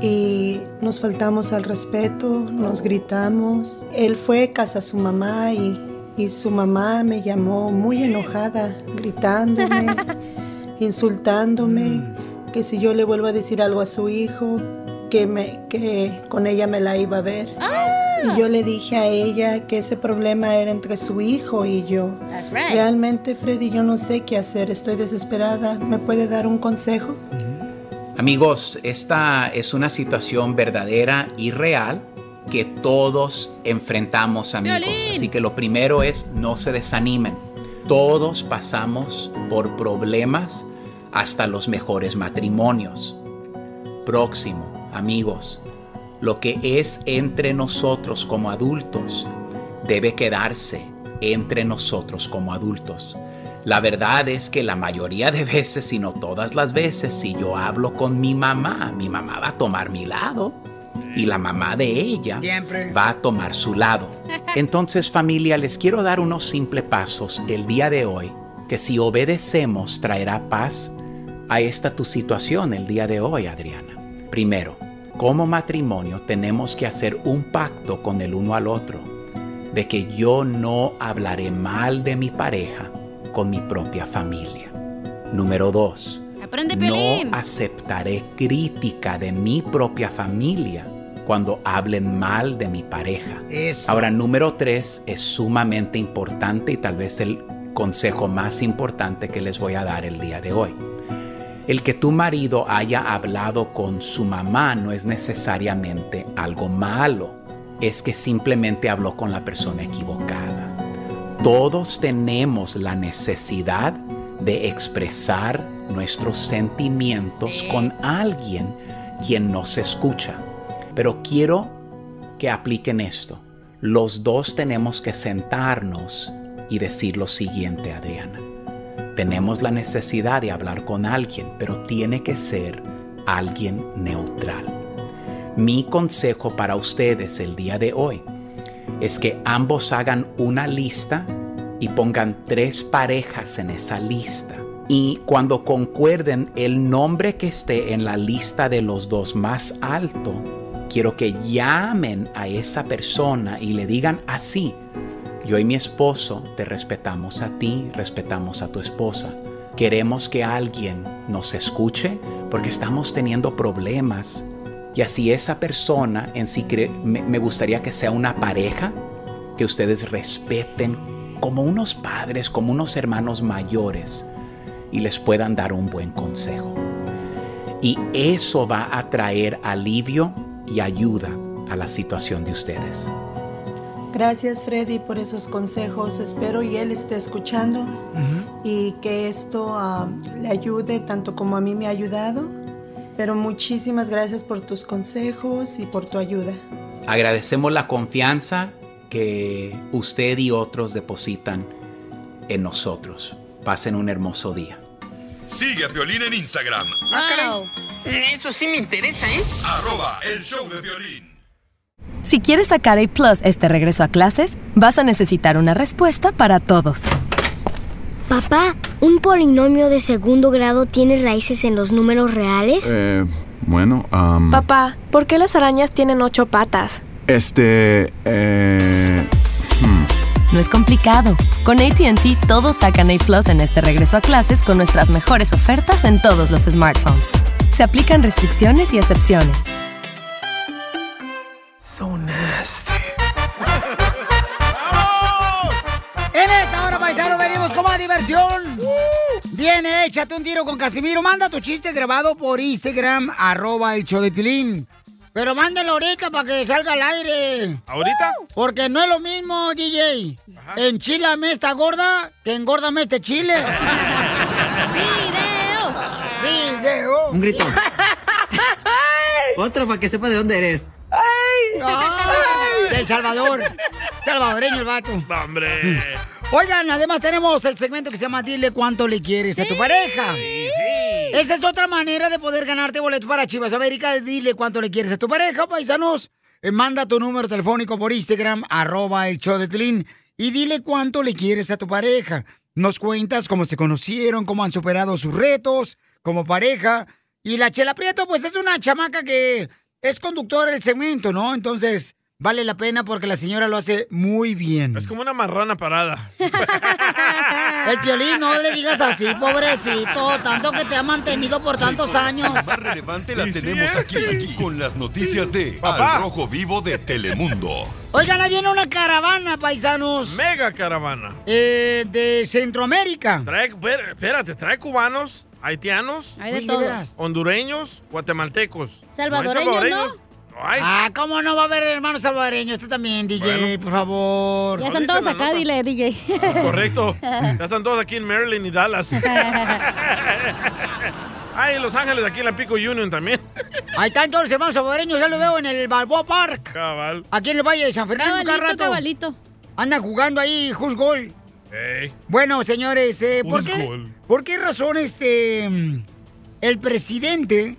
y nos faltamos al respeto, nos gritamos. Él fue a casa a su mamá y, y su mamá me llamó muy enojada, gritándome, insultándome, que si yo le vuelvo a decir algo a su hijo, que, me, que con ella me la iba a ver. Y yo le dije a ella que ese problema era entre su hijo y yo. That's right. Realmente, Freddy, yo no sé qué hacer. Estoy desesperada. ¿Me puede dar un consejo? Amigos, esta es una situación verdadera y real que todos enfrentamos, amigos. Violín. Así que lo primero es no se desanimen. Todos pasamos por problemas hasta los mejores matrimonios. Próximo, amigos, lo que es entre nosotros como adultos debe quedarse entre nosotros como adultos. La verdad es que la mayoría de veces, si no todas las veces, si yo hablo con mi mamá, mi mamá va a tomar mi lado y la mamá de ella Siempre. va a tomar su lado. Entonces familia, les quiero dar unos simples pasos el día de hoy que si obedecemos traerá paz a esta tu situación el día de hoy, Adriana. Primero, como matrimonio tenemos que hacer un pacto con el uno al otro de que yo no hablaré mal de mi pareja con mi propia familia. Número dos, Aprende, no aceptaré crítica de mi propia familia cuando hablen mal de mi pareja. Eso. Ahora, número tres es sumamente importante y tal vez el consejo más importante que les voy a dar el día de hoy. El que tu marido haya hablado con su mamá no es necesariamente algo malo, es que simplemente habló con la persona equivocada. Todos tenemos la necesidad de expresar nuestros sentimientos con alguien quien nos escucha. Pero quiero que apliquen esto. Los dos tenemos que sentarnos y decir lo siguiente, Adriana. Tenemos la necesidad de hablar con alguien, pero tiene que ser alguien neutral. Mi consejo para ustedes el día de hoy es que ambos hagan una lista y pongan tres parejas en esa lista. Y cuando concuerden el nombre que esté en la lista de los dos más alto, quiero que llamen a esa persona y le digan así, yo y mi esposo te respetamos a ti, respetamos a tu esposa. Queremos que alguien nos escuche porque estamos teniendo problemas. Y así esa persona en sí me, me gustaría que sea una pareja que ustedes respeten como unos padres, como unos hermanos mayores y les puedan dar un buen consejo. Y eso va a traer alivio y ayuda a la situación de ustedes. Gracias Freddy por esos consejos. Espero y él esté escuchando y que esto ah, le ayude tanto como a mí me ha ayudado. Pero muchísimas gracias por tus consejos y por tu ayuda. Agradecemos la confianza que usted y otros depositan en nosotros. Pasen un hermoso día. Sigue a Violín en Instagram. Ah, caray. Eso sí me interesa, ¿eh? Arroba el show de violín. Si quieres sacar A Plus este regreso a clases, vas a necesitar una respuesta para todos. Papá, ¿un polinomio de segundo grado tiene raíces en los números reales? Eh, bueno, am, Papá, ¿por qué las arañas tienen ocho patas? este, eh. No es complicado. Con ATT todos sacan A Plus en este regreso a clases con nuestras mejores ofertas en todos los smartphones. Se aplican restricciones y excepciones. So nasty. En esta hora, paisano, venimos con más diversión. Viene, échate un tiro con Casimiro. Manda tu chiste grabado por Instagram, arroba el show de Pilín. Pero mándalo ahorita para que salga al aire. ¿Ahorita? Porque no es lo mismo, DJ. Enchilame esta gorda que engórdame este chile. ¡Video! ¡Video! Un grito. Otro para que sepa de dónde eres. ¡Ay! Del Salvador. Salvadoreño el vato. ¡Hombre! Oigan, además tenemos el segmento que se llama Dile cuánto le quieres a tu pareja. Esa es otra manera de poder ganarte boletos para Chivas América. Dile cuánto le quieres a tu pareja, paisanos. Eh, Manda tu número telefónico por Instagram, arroba el show de Pilín, y dile cuánto le quieres a tu pareja. Nos cuentas cómo se conocieron, cómo han superado sus retos como pareja. Y la Chela Prieto, pues es una chamaca que es conductora del segmento, ¿no? Entonces, vale la pena porque la señora lo hace muy bien. Es como una marrana parada. El piolín, no le digas así, pobrecito, tanto que te ha mantenido por tantos años. La más relevante la tenemos aquí, aquí, con las noticias de Papá. Al Rojo Vivo de Telemundo. Oigan, ahí viene una caravana, paisanos. Mega caravana. Eh, de Centroamérica. Trae, espera- espérate, trae cubanos, haitianos, hondureños, guatemaltecos. Salvadoreños, hay Ah, ¿cómo no va a haber hermanos salvadoreños? Tú también, DJ, por favor. Ya están todos acá, dile, DJ. Correcto. Ya están todos aquí en Maryland y Dallas. Ay, en Los Ángeles, aquí en la Pico Union también. Ahí están todos los hermanos salvadoreños, ya lo veo en el Balboa Park. Cabal. Aquí en el Valle de San Fernando, cada Cabalito, rato. cabalito. Andan jugando ahí, Who's Goal. Ey. Bueno, señores, eh, ¿por, qué? ¿por qué razón este el presidente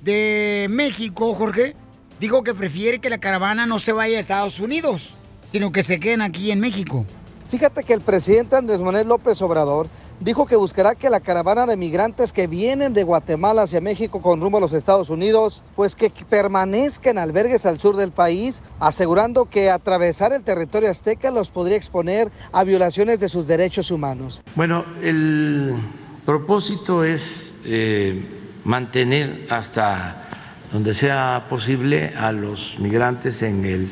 de México, Jorge, dijo que prefiere que la caravana no se vaya a Estados Unidos, sino que se queden aquí en México? Fíjate que el presidente Andrés Manuel López Obrador dijo que buscará que la caravana de migrantes que vienen de Guatemala hacia México con rumbo a los Estados Unidos, pues que permanezcan en albergues al sur del país, asegurando que atravesar el territorio azteca los podría exponer a violaciones de sus derechos humanos. Bueno, el propósito es eh, mantener hasta donde sea posible a los migrantes en el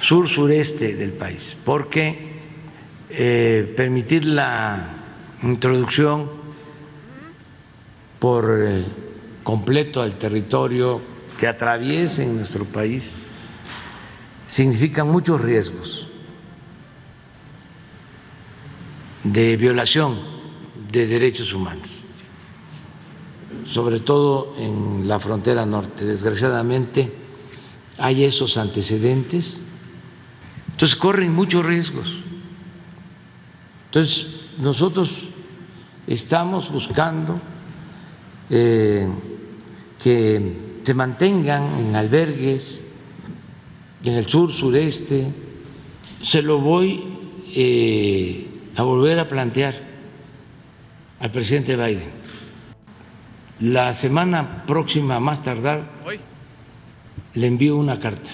sur sureste del país, porque eh, permitir la introducción por eh, completo al territorio que atraviesen nuestro país significa muchos riesgos de violación de derechos humanos, sobre todo en la frontera norte. Desgraciadamente hay esos antecedentes, entonces corren muchos riesgos. Entonces nosotros estamos buscando eh, que se mantengan en albergues en el sur sureste. Se lo voy eh, a volver a plantear al presidente Biden. La semana próxima, más tardar, le envío una carta.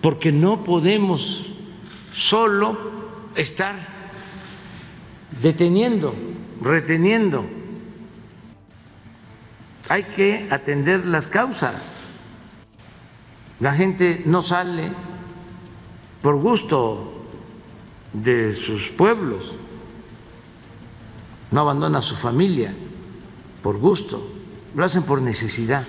Porque no podemos solo estar deteniendo, reteniendo. Hay que atender las causas. La gente no sale por gusto de sus pueblos, no abandona a su familia por gusto, lo hacen por necesidad.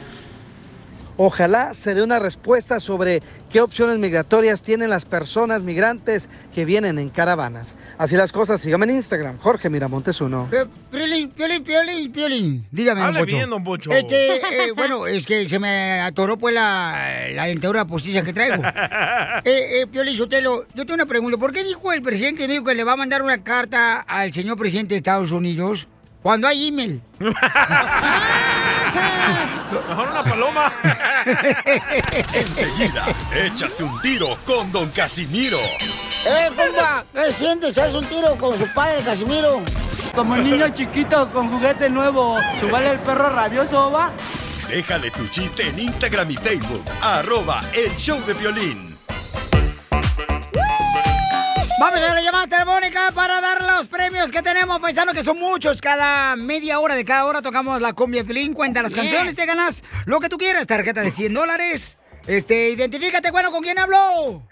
Ojalá se dé una respuesta sobre qué opciones migratorias tienen las personas migrantes que vienen en caravanas. Así las cosas, síganme en Instagram, Jorge Miramontes uno. Eh, Piolín, Piolín, Piolín, Piolín. Dígame, don Hable Poncho. bien, don Poncho. Este, eh, bueno, es que se me atoró pues la, la dentadura postiza que traigo. eh, eh, Piolín Sotelo, yo tengo una pregunta. ¿Por qué dijo el presidente mío que le va a mandar una carta al señor presidente de Estados Unidos cuando hay email? Mejor una paloma. Enseguida, échate un tiro con Don Casimiro. ¡Eh, compa! ¿Qué sientes? ¿Haz un tiro con su padre, Casimiro? Como niño chiquito con juguete nuevo, ¿subale el perro rabioso, va? Déjale tu chiste en Instagram y Facebook, arroba el show de violín. Vamos a la llamada telefónica para dar los premios que tenemos, paisano, que son muchos. Cada media hora de cada hora tocamos la cumbia Pelín, cuenta las Yes. canciones, te ganas lo que tú quieras. Tarjeta de 100 dólares. Este, identifícate, bueno, ¿con quién habló?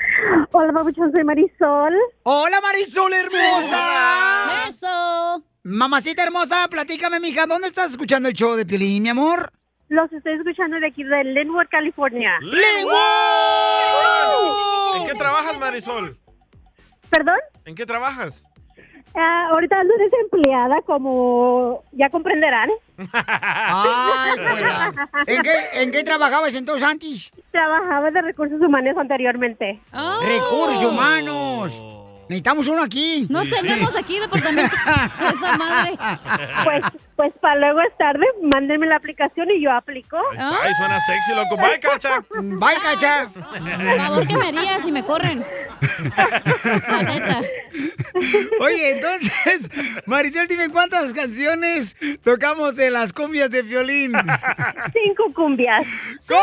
Hola, papuchón, soy Marisol. Hola, Marisol hermosa. Eso. Mamacita hermosa, platícame, mija, ¿dónde estás escuchando el show de Pelín, mi amor? Los estoy escuchando de aquí de Linwood, California. ¿En qué trabajas, Marisol? ¿Perdón? ¿En qué trabajas? Ah, ahorita ando desempleada, como ya comprenderán. Ay. ¿En qué, ¿En qué trabajabas entonces antes? Trabajaba de recursos humanos anteriormente. Recursos humanos. Necesitamos uno aquí. No Sí, tenemos sí. aquí departamento de esa madre. Pues, pues para luego es tarde, mándenme la aplicación y yo aplico. Ay, suena sexy, loco. Bye, cacha. Bye, cacha. Por favor, que me haría si me corren. La neta. Oye, entonces, Marisol, dime cuántas canciones tocamos de las cumbias de violín. Cinco cumbias. ¡Correcto!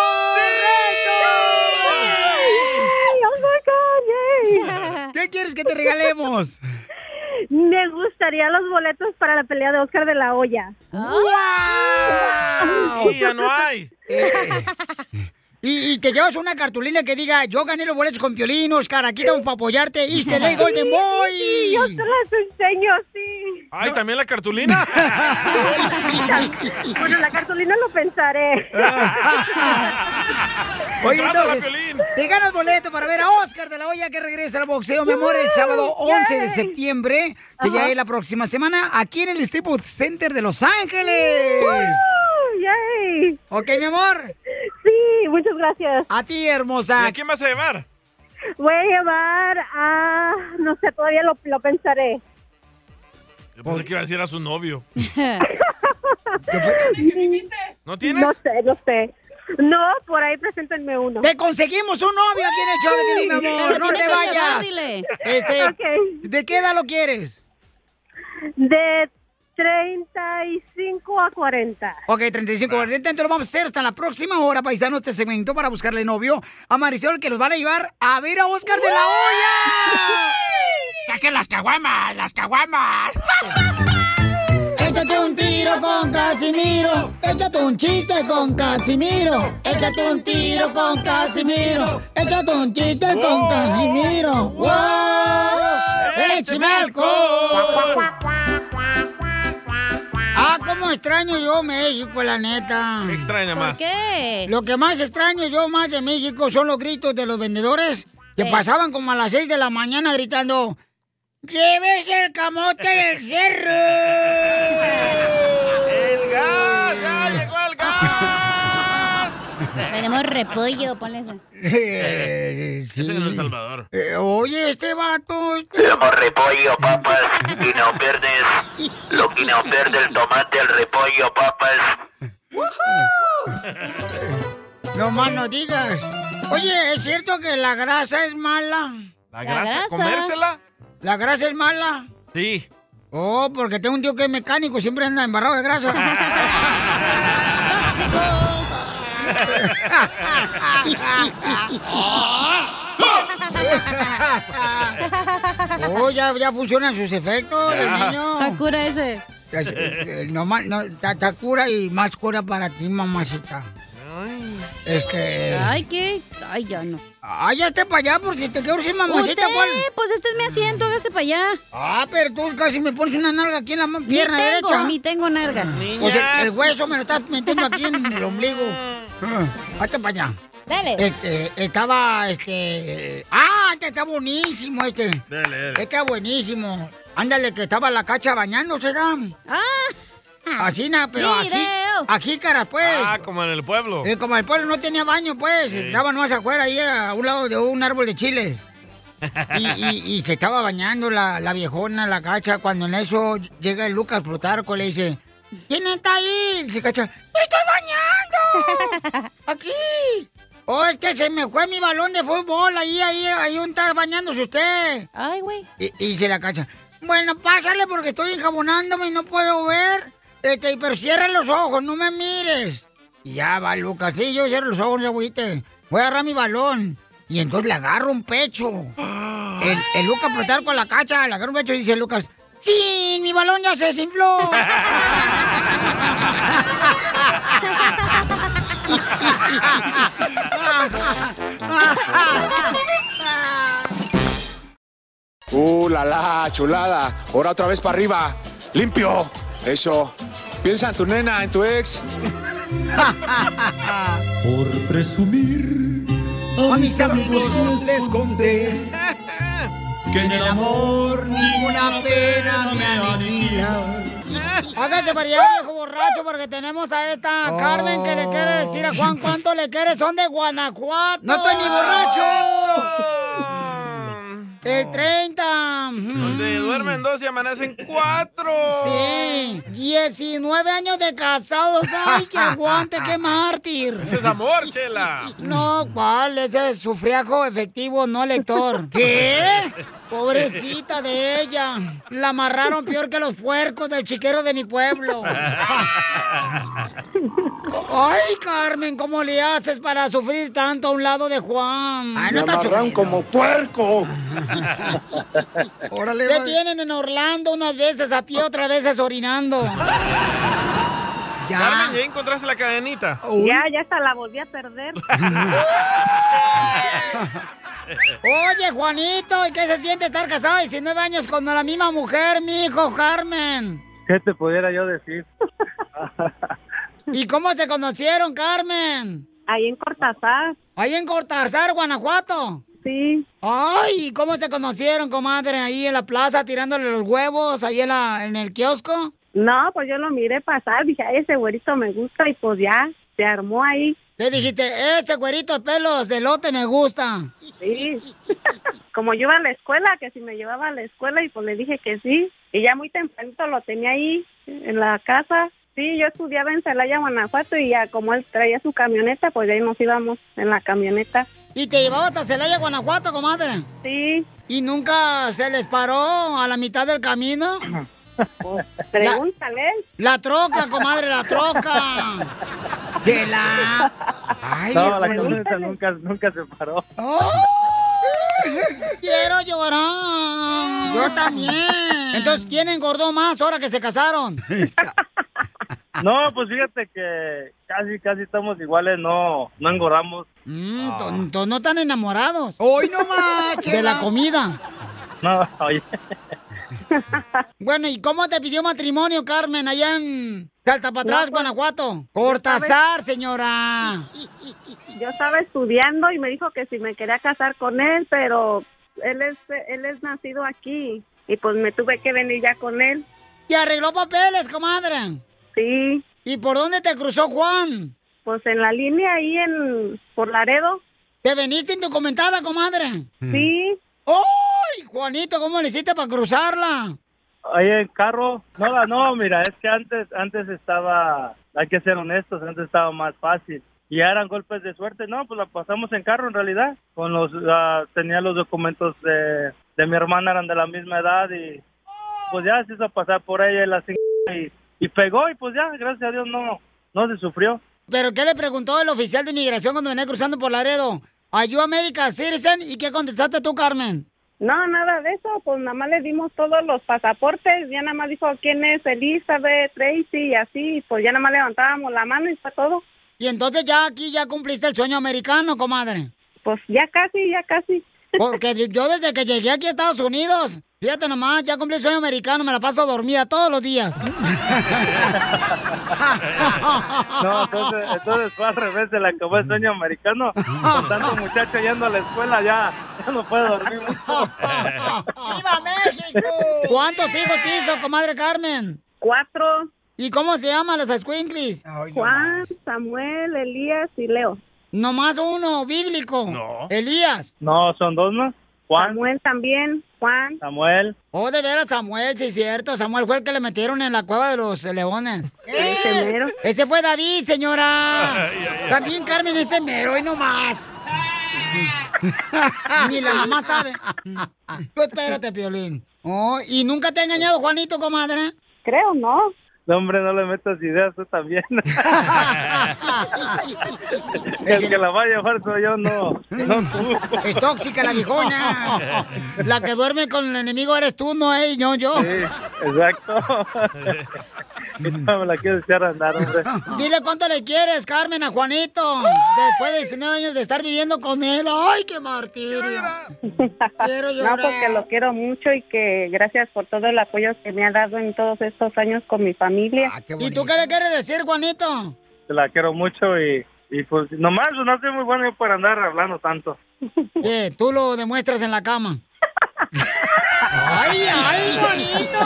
oh my God, yay. ¿Qué quieres que te regalemos? Me gustaría los boletos para la pelea de Oscar de la Hoya. ¡Wow! Ya no hay. Eh, Y, y te llevas una cartulina que diga, yo gané los boletos con Piolín, Oscar, aquí estamos para apoyarte, Easter Egg Golden Boy. Sí, yo te las enseño, sí. Ay, ¿también la cartulina? Bueno, la cartulina lo pensaré. Oye, entonces, te ganas boleto para ver a Oscar de la Hoya que regresa al boxeo, mi amor, el sábado 11 de septiembre, que ya es la próxima semana, aquí en el Staples Center de Los Ángeles. ¡Yay! Ok, mi amor. Sí, muchas gracias. A ti, hermosa. ¿Y a quién vas a llevar? Voy a llevar a... No sé, todavía lo, lo pensaré. Yo pensé que iba a decir a su novio. ¿No tienes? No sé, no sé. No, por ahí preséntenme uno. Te conseguimos un novio aquí en el show de Piolín, mi amor. No te vayas. llevar, dile. Este. ¿De qué edad lo quieres? De 35 a 40. Ok, 35 40. Entonces lo vamos a hacer hasta la próxima hora, paisanos, este segmento para buscarle novio a Marisol, que los van a llevar a ver a Oscar de la Hoya. ¡Saquen las caguamas! ¡Las caguamas! Échate un tiro con Casimiro. Échate un chiste con Casimiro. Échate un tiro con Casimiro. Échate un chiste con Casimiro. ¡Wow! ¡Échame alcohol! Extraño yo México, la neta. ¿Qué extraña más? qué? Lo que más extraño yo más de México son los gritos de los vendedores que pasaban como a las 6 de la mañana gritando ¡Llévese el camote del cerro! ¡El gas! ¡Ya llegó el gas! Tenemos repollo, ponle eso. Eh, Ese es en El Salvador. Eh, oye, este vato... este- Tenemos repollo, papas, guineos verdes, los guineos verdes, el tomate, el repollo, papas. No más no digas. Oye, ¿es cierto que la grasa es mala? ¿La grasa? ¿Comérsela? ¿La grasa es mala? Sí. Oh, porque tengo un tío que es mecánico, siempre anda embarrado de grasa. Oh, ya, ya funcionan sus efectos, el niño. Takura ese. No, más- no, ta- ta cura y más cura para ti, mamacita. Es que... Ay, ¿qué? Ay, ya no. Ay, ya esté para allá, porque te quedo sin mamacita, ¿cuál? pues este es mi asiento, hágase para allá. Ah, pero tú casi me pones una nalga aquí en la pierna ni tengo, derecha. ni tengo nalgas. O sea, el hueso me lo estás metiendo aquí en el ombligo. Ah, Hazte para allá. Dale. Este, estaba, este... ¡Ah, este está buenísimo, este! Dale, dale. Este está buenísimo. Ándale, que estaba la cacha bañándose, ¿da? ¡Ah! Así, na, pero aquí, Video. aquí, caras, pues. Ah, como en el pueblo. Eh, como el pueblo no tenía baño, pues, Sí. estaba más afuera, ahí a un lado de un árbol de chile. Y, y- y se estaba bañando la, la viejona, la cacha, cuando en eso llega el Lucas Plutarco, le dice, ¿quién está ahí? Se cacha, ¡me estoy bañando! ¡Aquí! Oh, es que se me fue mi balón de fútbol, ahí, ahí, ahí donde está bañándose usted. Ay, güey. Y, y dice la cacha, bueno, pásale porque estoy enjabonándome y no puedo ver. Este, pero cierra los ojos, no me mires. Y ya va Lucas, sí, yo cierro los ojos, agüite. Voy a agarrar mi balón. Y entonces le agarro un pecho. El, el Lucas Plutarco a la cacha, le agarro un pecho y dice Lucas, ¡Sí! Mi balón ya se desinfló. Uh, la la, chulada. Ahora otra vez para arriba. Limpio. Eso. Piensa en tu nena, en tu ex. Por presumir, a mis amigos les conté que en el amor ninguna pena me aniquila. Hágase para allá, viejo borracho, porque tenemos a esta Carmen que le quiere decir a Juan cuánto le quiere. Son de Guanajuato. ¡No estoy ni borracho! El 30. Donde duermen dos y amanecen cuatro. Sí, 19 años de casados. ¡Ay, qué aguante, qué mártir! Ese es amor, chela. No, ¿cuál? Ese es sufriajo efectivo, no lector. ¿Qué? Pobrecita de ella. La amarraron peor que los puercos del chiquero de mi pueblo. Ay, Carmen, ¿cómo le haces para sufrir tanto a un lado de Juan? Ay, Me amarran como puerco. ¿Qué tienen en Orlando unas veces a pie, otras veces orinando? Carmen, ¿ya encontraste la cadenita? Ya, ya hasta la volví a perder. Oye, Juanito, ¿y qué se siente estar casado 19 años con la misma mujer, mi hijo Carmen? ¿Qué te pudiera yo decir? ¿Y cómo se conocieron, Carmen? Ahí en Cortázar. Ahí en Cortázar, Guanajuato. Sí. Ay, ¿y cómo se conocieron, comadre? Ahí en la plaza tirándole los huevos, ahí en, la, en el kiosco. No, pues yo lo miré pasar, dije, "Ay, ese güerito me gusta y pues ya, se armó ahí. Te dijiste, ese güerito de pelos de lote me gusta. Sí. Como yo iba a la escuela, que si me llevaba a la escuela y pues le dije que sí. Y ya muy tempranito lo tenía ahí en la casa. Sí, yo estudiaba en Celaya, Guanajuato y ya como él traía su camioneta, pues ahí nos íbamos en la camioneta. ¿Y te llevaba hasta Celaya, Guanajuato, comadre? Sí. ¿Y nunca se les paró a la mitad del camino? Pregúntale. La troca, comadre, la troca. De la... Ay, no, la híjole. camioneta nunca, nunca se paró. Quiero llorar. Yo también. Entonces, ¿quién engordó más ahora que se casaron? No, pues fíjate que casi, casi estamos iguales, no, no engordamos. Mm, to- no tan enamorados. Hoy no más. De la comida. No, oye. Bueno, ¿y cómo te pidió matrimonio, Carmen, allá en Salta para atrás, No, pues, Guanajuato? Cortázar, señora. Yo estaba estudiando y me dijo que si me quería casar con él, pero él es él es nacido aquí y pues me tuve que venir ya con él. ¿Te arregló papeles, comadre? Sí. ¿Y por dónde te cruzó Juan? Pues en la línea ahí en por Laredo. ¿Te veniste indocumentada, comadre? Sí. ¡Ay, Juanito, cómo le hiciste para cruzarla? Ahí en carro, no, no, mira, es que antes, antes estaba, hay que ser honestos, antes estaba más fácil. Y ya eran golpes de suerte, no, pues la pasamos en carro en realidad. Con los, ah, tenía los documentos de, de mi hermana, eran de la misma edad y pues ya se hizo pasar por ella y la y, y pegó y pues ya, gracias a Dios no, no se sufrió. ¿Pero qué le preguntó el oficial de inmigración cuando venía cruzando por Laredo? ¿Are you American citizen? ¿Y qué contestaste tú, Carmen? No, nada de eso, pues nada más le dimos todos los pasaportes, ya nada más dijo quién es Elizabeth, Tracy y así, pues ya nada más levantábamos la mano y fue todo. Y entonces ya aquí ya cumpliste el sueño americano, comadre. Pues ya casi, ya casi. Porque yo desde que llegué aquí a Estados Unidos, fíjate nomás, ya cumplí el sueño americano, me la paso dormida todos los días. No, entonces, entonces fue al revés, se le acabó el sueño americano. Con tanto muchacho yendo a la escuela ya, ya no puede dormir mucho. ¡Viva México! ¿Cuántos hijos te hizo, comadre Carmen? Cuatro. ¿Y cómo se llaman los squinkles? Juan, Samuel, Elías y Leo. Nomás uno, bíblico. No. Elías. No, son dos, ¿no? Juan. Samuel también, Juan. Samuel. Oh, de veras, Samuel, sí es cierto. Samuel fue el que le metieron en la cueva de los leones. Ese mero. Ese fue David, señora. También Carmen, ese mero, y no más. Ni la mamá sabe. Tú espérate, Piolín. Oh, ¿y nunca te ha engañado Juanito, comadre? Creo, no. No, hombre, no le metas ideas tú también. El que la va a llevar soy yo, no. No tú. Es tóxica la viejona. La que duerme con el enemigo eres tú, no él, no yo. Sí, exacto. Y no me la quiero echar a andar, hombre. Dile cuánto le quieres, Carmen, a Juanito. Después de 19 años de estar viviendo con él. ¡Ay, qué martirio! Quiero No, llorar. porque lo quiero mucho y que gracias por todo el apoyo que me ha dado en todos estos años con mi familia. ¿Y tú qué le quieres decir, Juanito? Te la quiero mucho y, y pues nomás no soy muy bueno para andar hablando tanto. ¿Qué? Tú lo demuestras en la cama. ¡Ay, ay, Juanito!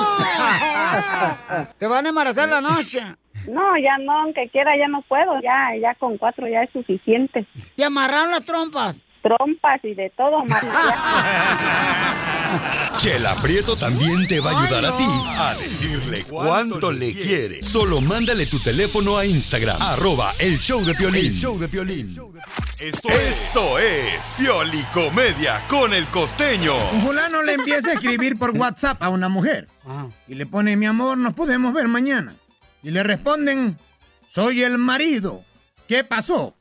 Te van a embarazar la noche. No, ya no, aunque quiera, ya no puedo. Ya, ya con cuatro ya es suficiente. ¿Te amarraron las trompas? Trompas y de todo, Chela Prieto también te va a ayudar a ti a decirle cuánto le quiere. Solo mándale tu teléfono a Instagram, arroba el show de Piolín. show de Esto, esto es Piolicomedia con el costeño. Un fulano le empieza a escribir por WhatsApp a una mujer. Y le pone, mi amor, nos podemos ver mañana. Y le responden, soy el marido. ¿Qué pasó?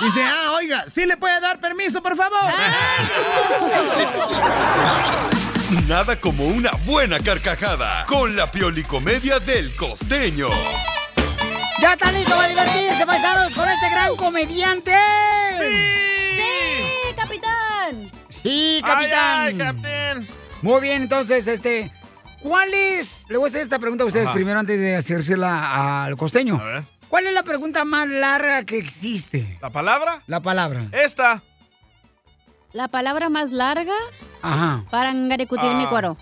Dice, ah, oiga, ¿sí le puede dar permiso, por favor? Nada como una buena carcajada con la Piolicomedia del costeño. ¿Ya está listo para divertirse, paisanos, con este gran comediante? ¡Sí, capitán! Sí, capitán. Ay, ay, capitán. Muy bien, entonces, este, ¿cuál es? Le voy a hacer esta pregunta a ustedes Ajá. primero antes de hacérsela al costeño. A ver. ¿Cuál es la pregunta más larga que existe? ¿La palabra? La palabra. Esta. La palabra más larga Ajá. para engaricutir mi Ah. cuero.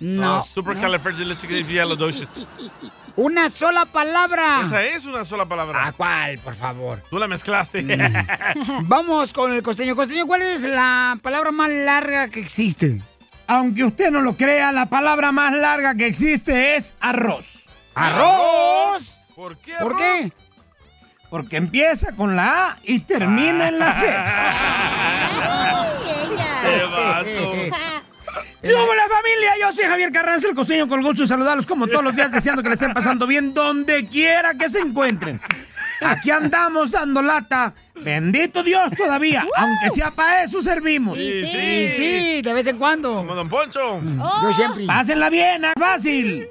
No. Supercalifragilisticexpialidocious. Una sola palabra. Esa es una sola palabra. ¿A cuál, por favor? Tú la mezclaste. Vamos con el costeño. Costeño, ¿cuál es la palabra más larga que existe? Aunque usted no lo crea, la palabra más larga que existe es arroz. ¿Arroz? ¿Por qué? ¿Por qué? Porque empieza con la A y termina en la C. ¡Qué vato! ¿Qué hubo, la familia? Yo soy Javier Carranza, el costeño, con gusto de saludarlos como todos los días, deseando que le estén pasando bien donde quiera que se encuentren. Aquí andamos dando lata. Bendito Dios todavía, aunque sea para eso servimos. Sí, sí, sí, de vez en cuando. Como Don Poncho. Yo siempre. Pásenla bien, es fácil.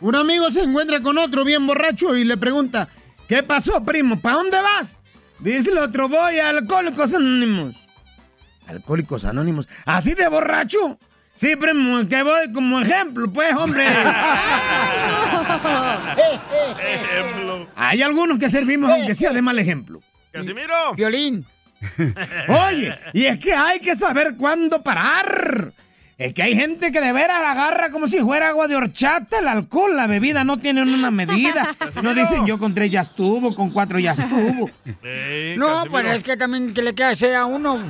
Un amigo se encuentra con otro bien borracho y le pregunta, ¿qué pasó, primo? ¿Para dónde vas? Dice el otro, voy a Alcohólicos Anónimos. Alcohólicos Anónimos. ¿Así de borracho? Sí, primo, que voy como ejemplo, pues, hombre. Ejemplo. Hay algunos que servimos aunque sea de mal ejemplo. Casimiro. Violín. Oye, y es que hay que saber cuándo parar. Es que hay gente que de veras la agarra como si fuera agua de horchata. El alcohol, la bebida no tienen una medida. No dicen yo con tres ya estuvo, con cuatro ya estuvo. No, Casimiro. pero es que también que le queda sed a uno.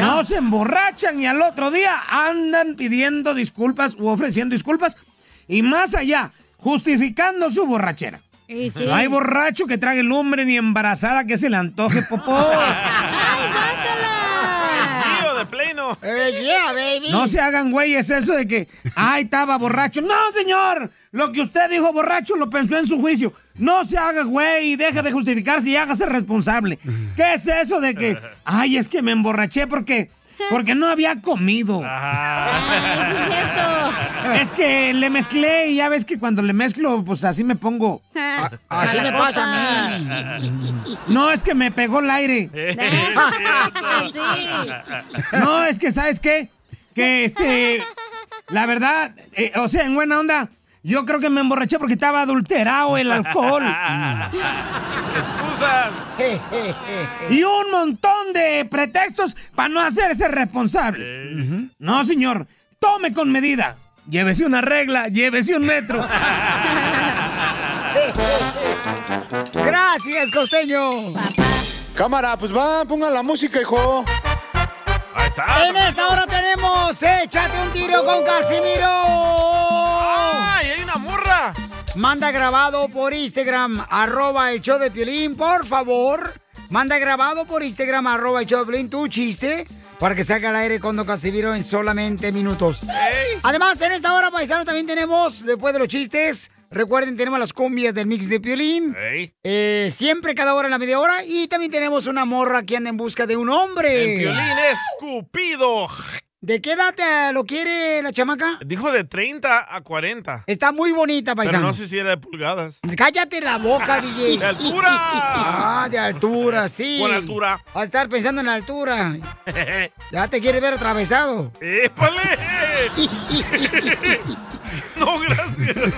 No se emborrachan y al otro día andan pidiendo disculpas u ofreciendo disculpas. Y más allá, justificando su borrachera. Sí. No hay borracho que trague lumbre ni embarazada que se le antoje popó. Tío Eh, yeah, baby. No se hagan güeyes eso de que, ay, estaba borracho. No, señor. Lo que usted dijo borracho lo pensó en su juicio. No se haga güey y deje de justificarse y hágase responsable. ¿Qué es eso de que, ay, es que me emborraché porque, porque no había comido? es cierto. Es que le mezclé y ya ves que cuando le mezclo, pues así me pongo. Así me pasa a mí. No, es que me pegó el aire. No, es que, ¿sabes qué? Que este. La verdad, eh, o sea, en buena onda, yo creo que me emborraché porque estaba adulterado el alcohol. Excusas. Y un montón de pretextos para no hacerse responsable. No, señor, tome con medida. Llévese una regla, llévese un metro. Gracias, costeño. Cámara, pues va, pongan la música, hijo. Ahí está. En esta hora tenemos Échate un tiro con Casimiro. Manda grabado por Instagram, arroba el show de Piolín, por favor. Manda grabado por Instagram, arroba el show de Piolín, tu chiste, para que salga al aire con Don Casimiro en solamente minutos. Además, en esta hora, paisano, también tenemos, después de los chistes, recuerden, tenemos las cumbias del mix de Piolín. Eh, siempre cada hora en la media hora. Y también tenemos una morra que anda en busca de un hombre. El violín es Cupido. ¿De qué edad te lo quiere la chamaca? Dijo de 30 a 40. Está muy bonita, Pero paisano. no sé si era de pulgadas. Cállate la boca, DJ. ¡De altura! Ah, de altura, sí. Buena altura. Vas a estar pensando en la altura. Ya te quieres ver atravesado. ¡Épale! no, gracias.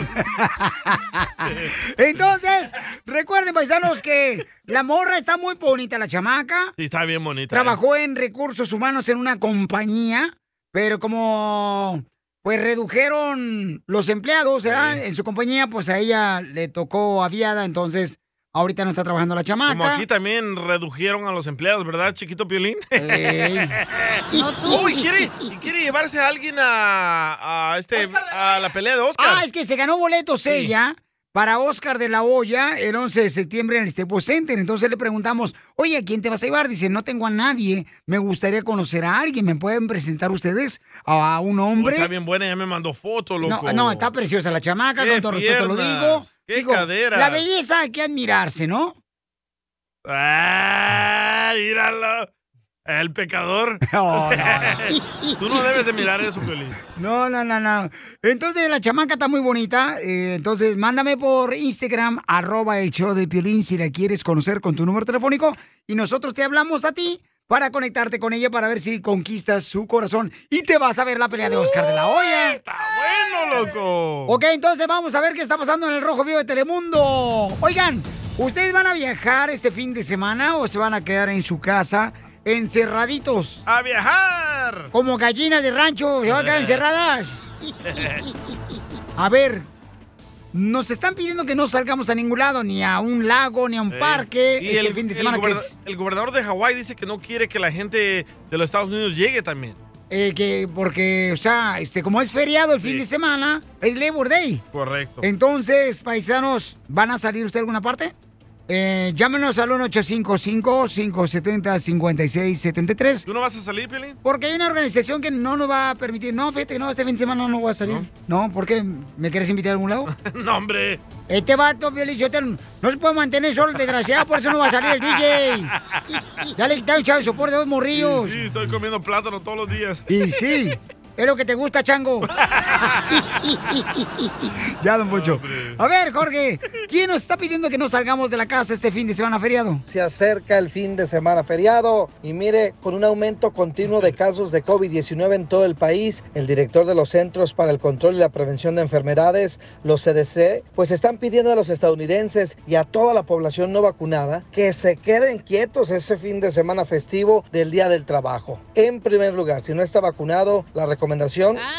Entonces, recuerden, paisanos, que la morra está muy bonita, la chamaca. Sí, está bien bonita. ¿eh? Trabajó en recursos humanos en una compañía, pero como pues redujeron los empleados ¿verdad? en su compañía, pues a ella le tocó aviada, entonces ahorita no está trabajando la chamaca. Como aquí también redujeron a los empleados, ¿verdad, chiquito Piolín? Ey. Uy, ¿quiere, y quiere llevarse a alguien a, a este, a la pelea de Oscar. Ah, es que se ganó boletos ella para Oscar de la Hoya el 11 de septiembre en el Staples Center. Entonces le preguntamos, oye, ¿a quién te vas a llevar? Dice, no tengo a nadie, me gustaría conocer a alguien. ¿Me pueden presentar ustedes a un hombre? está bien buena, ya me mandó foto, loco. No, no, está preciosa la chamaca, con todo respeto lo digo. qué Digo, caderas. La belleza hay que admirarse, ¿no? ¡Ah, míralo! El pecador. No, no, no. Tú no debes de mirar eso, Piolín. No, no, no, no. Entonces la chamaca está muy bonita. eh, entonces mándame por Instagram, arroba el show de Piolín, si la quieres conocer con tu número telefónico. Y nosotros te hablamos a ti para conectarte con ella para ver si conquistas su corazón. Y te vas a ver la pelea de Oscar de la Hoya. ¡Está bueno, loco! Ok, entonces vamos a ver qué está pasando en el Rojo Vivo de Telemundo. Oigan, ¿ustedes van a viajar este fin de semana o se van a quedar en su casa encerraditos? ¡A viajar! Como gallinas de rancho, se van a quedar encerradas. A ver, nos están pidiendo que no salgamos a ningún lado, ni a un lago, ni a un Sí. parque, Y este el, fin de el semana que goberna- es el gobernador de Hawái dice que no quiere que la gente de los Estados Unidos llegue también. eh, que porque, o sea, este, como es feriado el fin de semana, es Labor Day. Correcto. Entonces, paisanos, ¿van a salir usted a alguna parte? Eh, llámenos al 1-855-570-5673. ¿Tú no vas a salir, Piolín? Porque hay una organización que no nos va a permitir. No, fíjate, no, este fin de semana no voy a salir. No, ¿por qué? ¿Me quieres invitar a algún lado? no, hombre. Este vato, Piolín, yo te- no se puede mantener solo el desgraciado, por eso no va a salir el DJ. Ya le quitaron chavo de soporte de dos morrillos. Sí, sí, estoy comiendo plátano todos los días. Y sí, es lo que te gusta, chango. ya, don Poncho. A ver, Jorge, ¿quién nos está pidiendo que no salgamos de la casa este fin de semana feriado? Se acerca el fin de semana feriado y mire, con un aumento continuo de casos de COVID-19 en todo el país, el director de los Centros para el Control y la Prevención de Enfermedades, los CDC, pues están pidiendo a los estadounidenses y a toda la población no vacunada que se queden quietos ese fin de semana festivo del Día del Trabajo. En primer lugar, si no está vacunado, la recomendación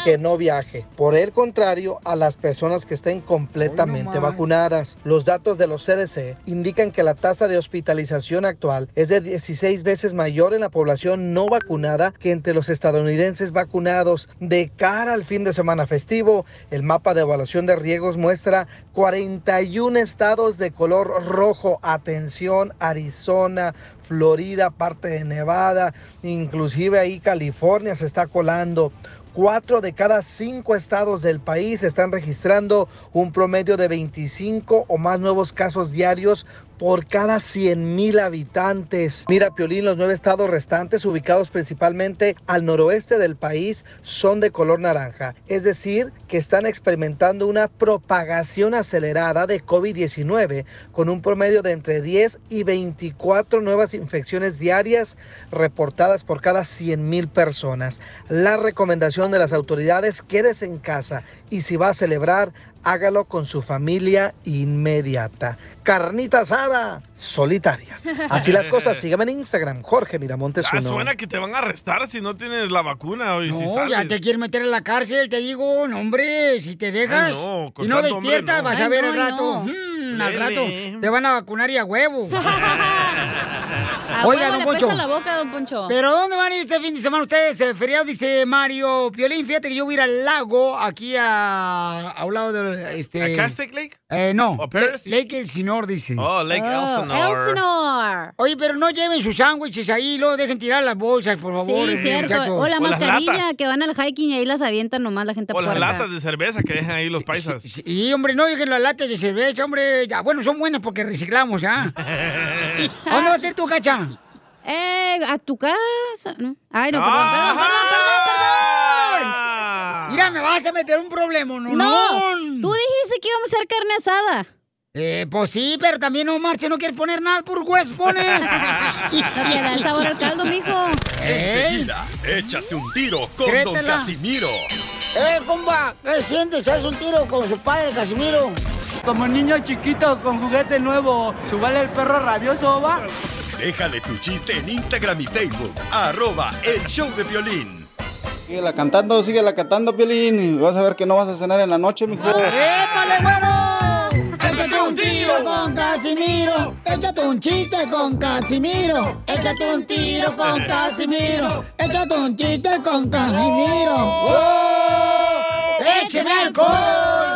que no viaje. Por el contrario, a las personas que estén completamente vacunadas. Los datos de los CDC indican que la tasa de hospitalización actual es de 16 veces mayor en la población no vacunada que entre los estadounidenses vacunados. De cara al fin de semana festivo, el mapa de evaluación de riesgos muestra 41 estados de color rojo. Atención, Arizona, Florida, parte de Nevada, inclusive ahí California se está colando. Cuatro de cada cinco estados del país están registrando un promedio de 25 o más nuevos casos diarios por cada 100 mil habitantes. Mira, Piolín, los nueve estados restantes, ubicados principalmente al noroeste del país, son de color naranja. Es decir, que están experimentando una propagación acelerada de COVID-19 con un promedio de entre 10 y 24 nuevas infecciones diarias reportadas por cada 100 mil personas. La recomendación de las autoridades, quédese en casa y si va a celebrar, hágalo con su familia inmediata. Carnita asada, solitaria. Así las cosas, sígame en Instagram, Jorge Miramontes Ah, uno. suena que te van a arrestar si no tienes la vacuna. Y si No, sales. ya te quieren meter en la cárcel, te digo, no, hombre, si te dejas Ay, no, y no hombre, despiertas, no. vas a Ay, ver no, al rato. no. Mm, al rato te van a vacunar y a huevo. A Oiga, don le Poncho. pesa la boca, don Poncho. ¿Pero dónde van a ir este fin de semana ustedes? Eh, feriado, dice Mario Piolín. Fíjate que yo voy a ir al lago, aquí a, a un lado de... Este, ¿A Castaic Lake? Eh, no, ¿O Paris? La- Lake Elsinore, dice. Oh, Lake Elsinore. Oye, pero no lleven sus sándwiches ahí, luego dejen tirar las bolsas, por favor. Sí, eh, cierto. muchachos. O la O mascarilla que van al hiking y ahí las avientan nomás la gente O las latas de cerveza que dejan ahí los paisas. Y, hombre, no dejen las latas de cerveza, hombre. Ya, bueno, son buenas porque reciclamos, ¿ya? ¿A dónde vas a ir tú, cacha? Eh, a tu casa. ¿no? Ay, no, perdón, perdón, perdón, perdón, perdón. Mira, me vas a meter un problema, ¿no? No, tú dijiste que íbamos a hacer carne asada. Eh, pues sí, pero también no marche, no quieres poner nada por hueso pones. No da el sabor al caldo, mijo. Enseguida, échate un tiro con Don. Casimiro. ¡Eh, compa! ¿Qué sientes? ¿Haz un tiro con su padre, Casimiro? Como niño chiquito con juguete nuevo, ¿subale el perro rabioso, va? Déjale tu chiste en Instagram y Facebook. Arroba El Show de Violín. Síguela cantando, síguela cantando, Piolín. y Vas a ver que no vas a cenar en la noche, mijo. ¡Épale, bueno! Échate un tiro con Casimiro. Échate un chiste con Casimiro. Échate un tiro con Casimiro. Échate un chiste con Casimiro. ¡Oh! ¡Écheme alcohol!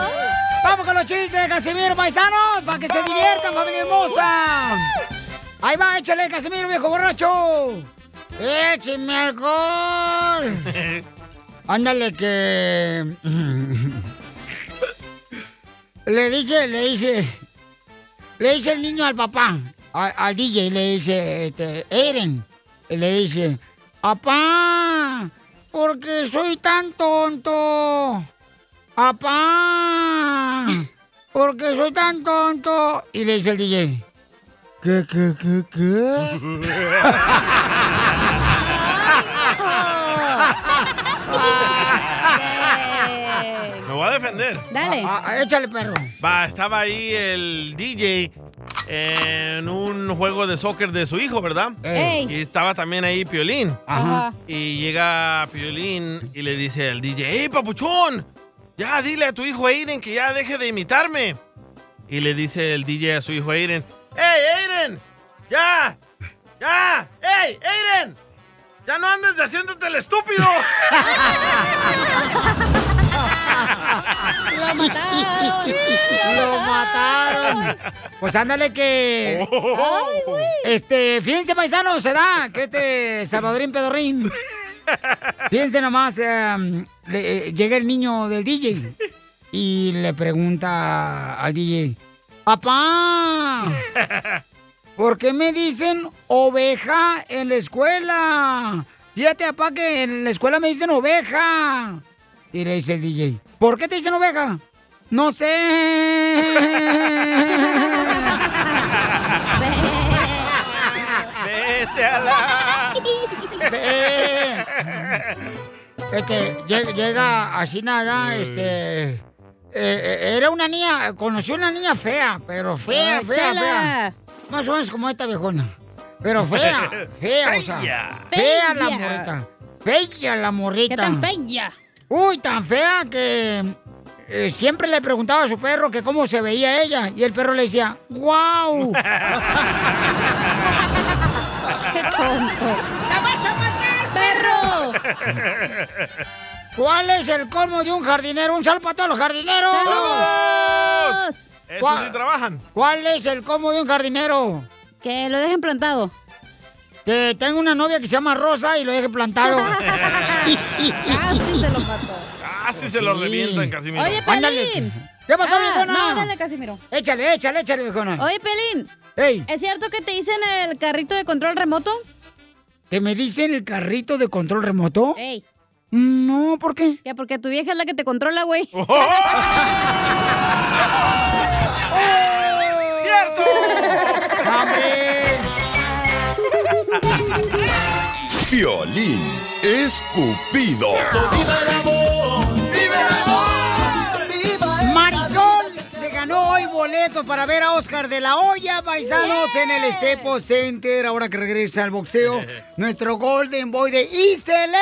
¡Vamos con los chistes de Casimiro, paisanos! ¡Para que se diviertan, familia hermosa! Ahí va, échale, Casimiro, viejo borracho. ¡Écheme alcohol! Ándale que... Le dice, le dice... Le dice el niño al papá, a- al DJ, le dice, este, Eren, y le dice, ¡Apá! ¿Por qué soy tan tonto? ¡Apá! ¿Por qué soy tan tonto? Y le dice el DJ, ¿qué, qué, qué, Me voy a defender. Dale. Échale, perro. Va, estaba ahí el DJ en un juego de soccer de su hijo, ¿verdad? Ey. Y estaba también ahí Piolín. Ajá. Y llega Piolín y le dice al DJ, ¡Hey, papuchón! Ya, dile a tu hijo Aiden que ya deje de imitarme. Y le dice el DJ a su hijo Aiden, ¡Hey, Aiden! ¡Ya! ¡Ya! ¡Hey, Aiden! ¡Ya no andes haciéndote el estúpido! ¡Lo mataron! ¡Lo mataron! Pues ándale que... Este, fíjense, paisanos, se da que este Salvadorín Pedorrín... Fíjense nomás, eh, le- eh, llega el niño del DJ y le pregunta al DJ, ¡Papá! ¿Por qué me dicen oveja en la escuela? Fíjate, papá, que en la escuela me dicen oveja. Y le dice el DJ, ¿por qué te dicen oveja? No sé. ¡Vete a la... Este, lle- llega así nada, este... eh, era una niña, conoció una niña fea, pero fea, fea, chela. fea. Más o menos como esta viejona. Pero fea, fea, o sea. Fea. Fea la Fea. morrita. Fea la morrita. ¿Qué tan bella? Uy, tan fea que eh, siempre le preguntaba a su perro que cómo se veía ella. Y el perro le decía, ¡guau! ¡Qué tonto! ¡La vas a matar, perro! ¿Cuál es el colmo de un jardinero? Un saludo para todos los jardineros. ¡Saludos! Eso ¿Cuál- sí trabajan. ¿Cuál es el colmo de un jardinero? Que lo dejen plantado. Que tengo una novia que se llama Rosa y lo deje plantado. Casi se lo mató. Casi se lo Sí. revientan, Casimiro. Oye, Ándale. Pelín. ¿Qué pasó, Ah, viejona? No, dale, Casimiro. Échale, échale, échale, viejona. Oye, Pelín. ¿Es cierto que te dicen el carrito de control remoto? ¿que me dicen el carrito de control remoto? Ey. No, ¿por qué? Que porque tu vieja es la que te controla, güey. ¡Cierto! ¡Hombre! Violín escupido. Marisol boletos para ver a Oscar de la Hoya, paisanos, en el Staples Center, ahora que regresa al boxeo, nuestro Golden Boy de East LA.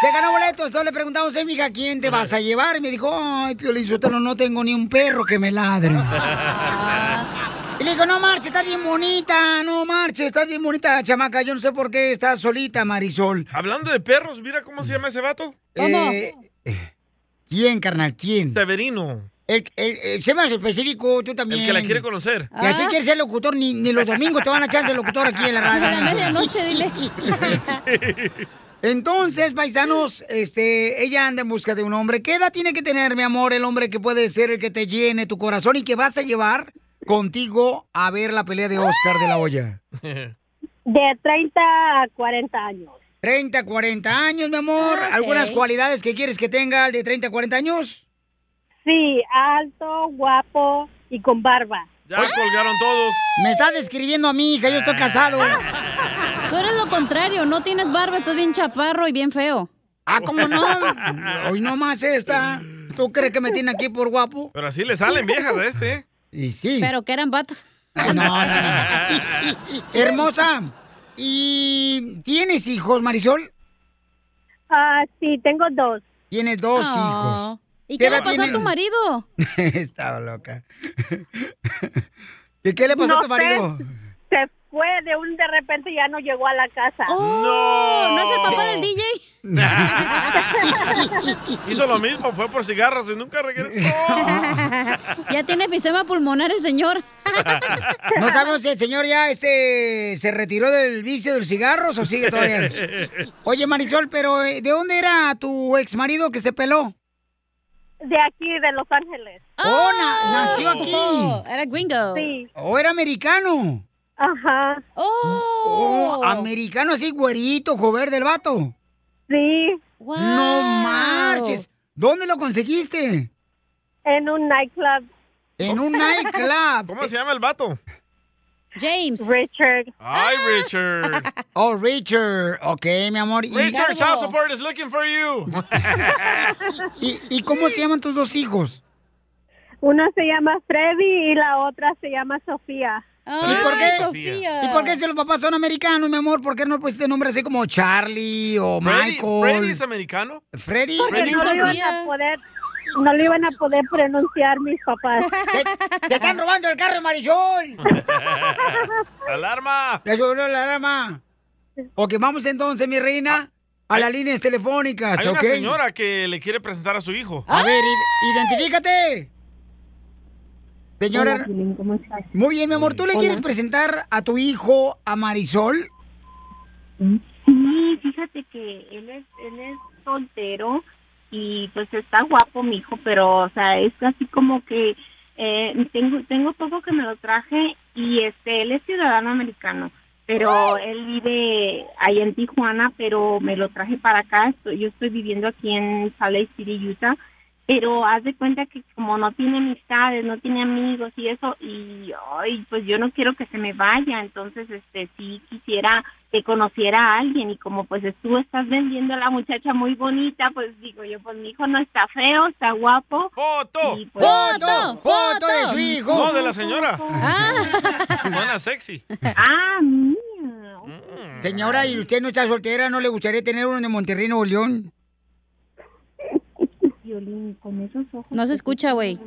Se ganó boletos, entonces le preguntamos a mi hija, ¿quién te vas a llevar? Y me dijo, ay, Piolín Sotelo, no tengo ni un perro que me ladre. Y le digo, no marche, está bien bonita, no marche, está bien bonita, chamaca, yo no sé por qué estás solita, Marisol. Hablando de perros, mira cómo se llama ese vato. Eh, ¿Quién, carnal? ¿Quién? Severino. El, el, el- sé más específico, tú también. El que la quiere conocer. Y así quieres ser locutor, ni, ni los domingos te van a echar de locutor aquí en la radio. A la medianoche, dile. Entonces, paisanos, este, ella anda en busca de un hombre. ¿Qué edad tiene que tener, mi amor, el hombre que puede ser el que te llene tu corazón y que vas a llevar contigo a ver la pelea de Oscar de la Hoya? De 30 a 40 años. 30, 40 años, mi amor. Ah. ¿Algunas cualidades que quieres que tenga el de 30, 40 años? Sí, alto, guapo y con barba. Ya colgaron todos. Me está describiendo a mi hija, yo estoy casado. Tú eres lo contrario, no tienes barba, estás bien chaparro y bien feo. Ah, ¿cómo no? Hoy nomás esta. ¿Tú crees que me tiene aquí por guapo? Pero así le salen viejas a este. Y sí. Pero que eran vatos. No, no, no, no. Hermosa. ¿Y tienes hijos, Marisol? Ah, sí, tengo dos. Tienes dos Oh. hijos. ¿Y ¿Qué qué le pasó a tu marido? Estaba loca. ¿Y qué le pasó a tu marido? sé. Se fue de un de repente ya no llegó a la casa. Oh, ¿No es el papá del DJ? Hizo lo mismo, fue por cigarros y nunca regresó. ya tiene efisema pulmonar el señor. No sabemos si el señor ya este se retiró del vicio de los cigarros o sigue todavía. Oye, Marisol, pero eh, ¿de dónde era tu ex marido que se peló? De aquí, de Los Ángeles. Oh, na- nació aquí. Era gringo. Sí. ¿O era americano? Ajá. Oh, americano así, güerito, joven del vato. Sí. No marches. ¿Dónde lo conseguiste? En un nightclub. En un nightclub. ¿Cómo se llama el vato? James. Richard. Ay, Richard. Oh, Richard. Ok, mi amor. ¿Y, Richard, child support is looking for you. ¿Y, y cómo se llaman tus dos hijos? Uno se llama Freddy y la otra se llama Sofía. ¿Y por qué? ¿Y por qué si los papás son americanos, mi amor? ¿Por qué no pusiste nombre así como Charlie o Freddy, Michael? ¿Freddy es americano? Freddy. Porque no lo iban a poder, no lo iban a poder pronunciar mis papás. ¡Te están robando el carro, Marisol! ¡Alarma! Ya subió la alarma. Ok, vamos entonces, mi reina, a las líneas telefónicas, Hay una señora que le quiere presentar a su hijo. A ver, id- identifícate. Señora, Hola, Piolín, ¿cómo estás? muy bien, mi amor, ¿tú le Hola. quieres presentar a tu hijo, a Marisol? Sí, fíjate que él es, él es soltero y pues está guapo mi hijo, pero o sea, es así como que eh, tengo tengo todo que me lo traje y este él es ciudadano americano, pero él vive ahí en Tijuana, pero me lo traje para acá, estoy- yo estoy viviendo aquí en Salt Lake City, Utah, pero haz de cuenta que como no tiene amistades, no tiene amigos y eso y ay, pues yo no quiero que se me vaya, entonces este sí quisiera que conociera a alguien y como pues tú estás vendiendo a la muchacha muy bonita, pues digo yo, pues mi hijo no está feo, está guapo. ¡Foto! Y, pues, ¡Foto! ¡Foto de su hijo! No, de la señora. Suena sexy. Ah, mira. Señora, ¿y usted no está soltera? ¿No le gustaría tener uno de Monterrey, Nuevo León? Violín, con esos ojos. No se escucha, güey.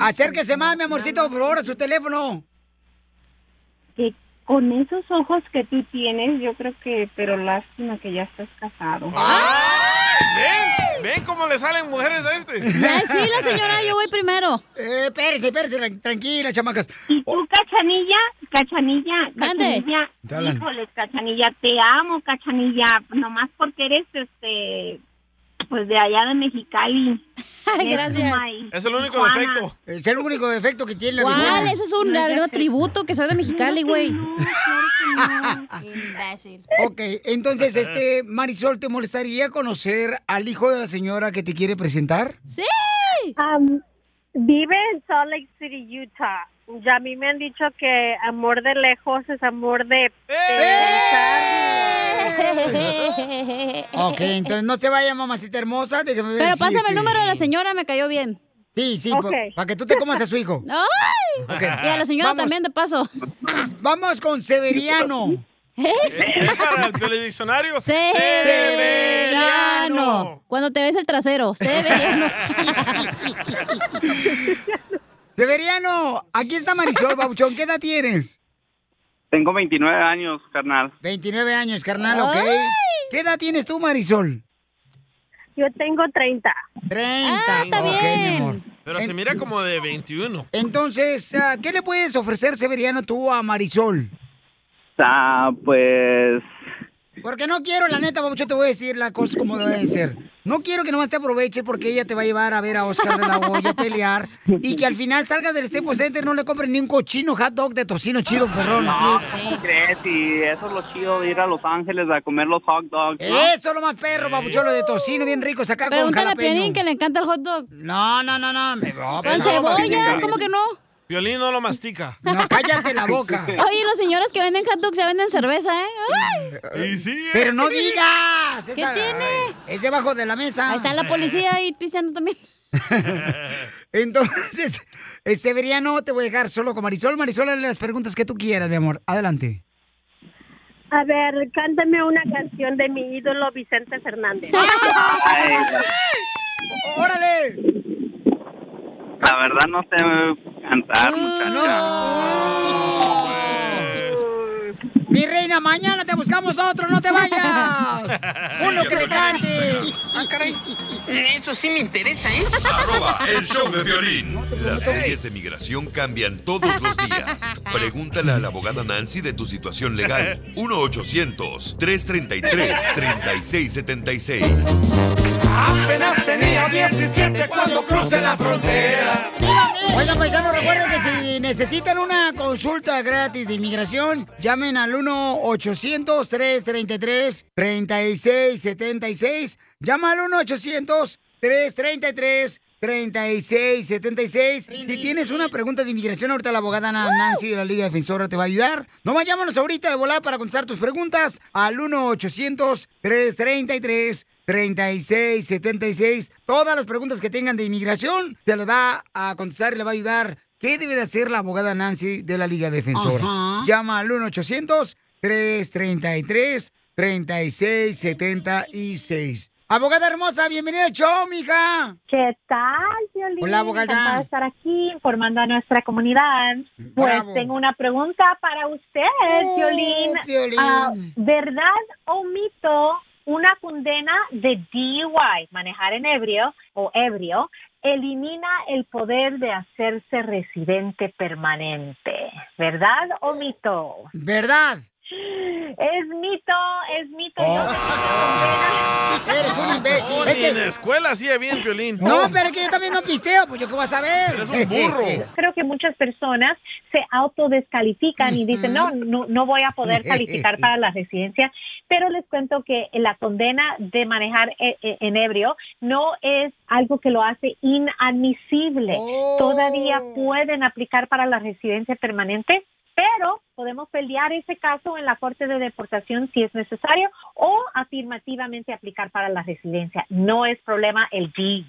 Acérquese más, mi amorcito, por favor, a su teléfono. Que con esos ojos que tú tienes, yo creo que, pero lástima que ya estás casado. ¿Ven? ¿Ven cómo le salen mujeres a este? Hay fila, señora, yo voy primero. Eh, espérese, espérese, tran- tranquila, chamacas. Y tú, Cachanilla, Cachanilla. Cachanilla, híjoles, Cachanilla, te amo, Cachanilla, nomás porque eres, este, pues de allá de Mexicali. Gracias. Es el único Tijuana. defecto. Es el único defecto que tiene la ¿Cuál? Ese es un algo tributo que soy de Mexicali, güey. Imbécil. Ok, entonces, este, Marisol, ¿te molestaría conocer al hijo de la señora que te quiere presentar? ¡Sí! Vive en Salt Lake City, Utah. Ya a mí me han dicho que amor de lejos es amor de... Ok, entonces no se vaya, mamacita hermosa. déjame ver Pero si, pásame este, el número de la señora, me cayó bien. Sí, sí, para que tú te comas a su hijo. Y a la señora Vamos. también, de paso. Vamos con Severiano. ¿Es para el telediccionario? Severiano. Cuando te ves el trasero, Severiano. Severiano, aquí está Marisol, Bauchón. ¿Qué edad tienes? Tengo 29 años, carnal. 29 años, carnal, ¿ok? ¿Qué edad tienes tú, Marisol? Yo tengo 30. 30. Ah, está ok, mi bien. amor. Pero se mira como de 21. Entonces, ah, ¿qué le puedes ofrecer, Severiano, tú a Marisol? Ah, pues Porque no quiero, la neta, Babucho, te voy a decir las cosas como deben ser. No quiero que nomás te aproveches porque ella te va a llevar a ver a Oscar de la Hoya a pelear y que al final salgas del Staples Center no le compres ni un cochino hot dog de tocino chido, perrón. No, ¿cómo crees? Y eso es lo chido de ir a Los Ángeles a comer los hot dogs. ¿no? Eso es lo más perro, babuchón, lo de tocino bien rico, saca con Pregúntale a jalapeño. Piolín que le encanta el hot dog. No, no, no, no. Me, no, Con no cebolla. ¿cómo que no? Violín no lo mastica. No, cállate la boca. Oye, los señores que venden hot dogs se venden cerveza, ¿eh? ¡Ay! Y sí, Pero no digas. ¿Qué esa- tiene? Es debajo de la mesa. Ahí está la policía ahí pisteando también. Entonces, eh, Severiano, te voy a dejar solo con Marisol. Marisol, hazle las preguntas que tú quieras, mi amor. Adelante. A ver, cántame una canción de mi ídolo Vicente Fernández. ¡Órale! La verdad no sé cantar, muchacha. Mi reina, mañana te buscamos otro, no te vayas. Uno que le cante. Ah, caray. Eso sí me interesa, ¿eh? Arroba el show de violín. Las leyes de migración cambian todos los días. Pregúntale a la abogada Nancy de tu situación legal. 1-800-333-3676. Apenas tenía 17 cuando crucé la frontera. Oigan, paisanos, recuerden que si necesitan una consulta gratis de inmigración, llamen al 1-800-333-3676. Llama al 1-800-333-3676. Si tienes una pregunta de inmigración, ahorita la abogada Nancy de la Liga Defensora te va a ayudar. Nomás llámanos ahorita de volada para contestar tus preguntas al 1-800-333-3676. Todas las preguntas que tengan de inmigración se las va a contestar y le va a ayudar. ¿Qué debe de hacer la abogada Nancy de la Liga Defensora? Ajá. Llama al 1-800-333-3676. Abogada hermosa, bienvenida al show, mija. ¿Qué tal, Violín? Hola, abogada. Encantada de estar aquí informando a nuestra comunidad. Pues Bravo. tengo una pregunta para usted, Oh, Violín. Piolín. Ah, ¿Verdad o mito una condena de DUI, manejar en ebrio o ebrio, elimina el poder de hacerse residente permanente? ¿Verdad o mito? ¿Verdad? Es mito, es mito. Oh. Yo Eres un imbécil. No, Es que- en la escuela hacía bien, Piolín. No, pero es que yo también no pisteo, pues yo qué vas a ver. Eres un burro. Creo que muchas personas se autodescalifican y dicen, no, no, no voy a poder calificar para la residencia, pero les cuento que la condena de manejar e- e- en ebrio no es algo que lo hace inadmisible. Todavía pueden aplicar para la residencia permanente, pero podemos pelear ese caso en la Corte de Deportación si es necesario o afirmativamente aplicar para la residencia. No es problema el DUI,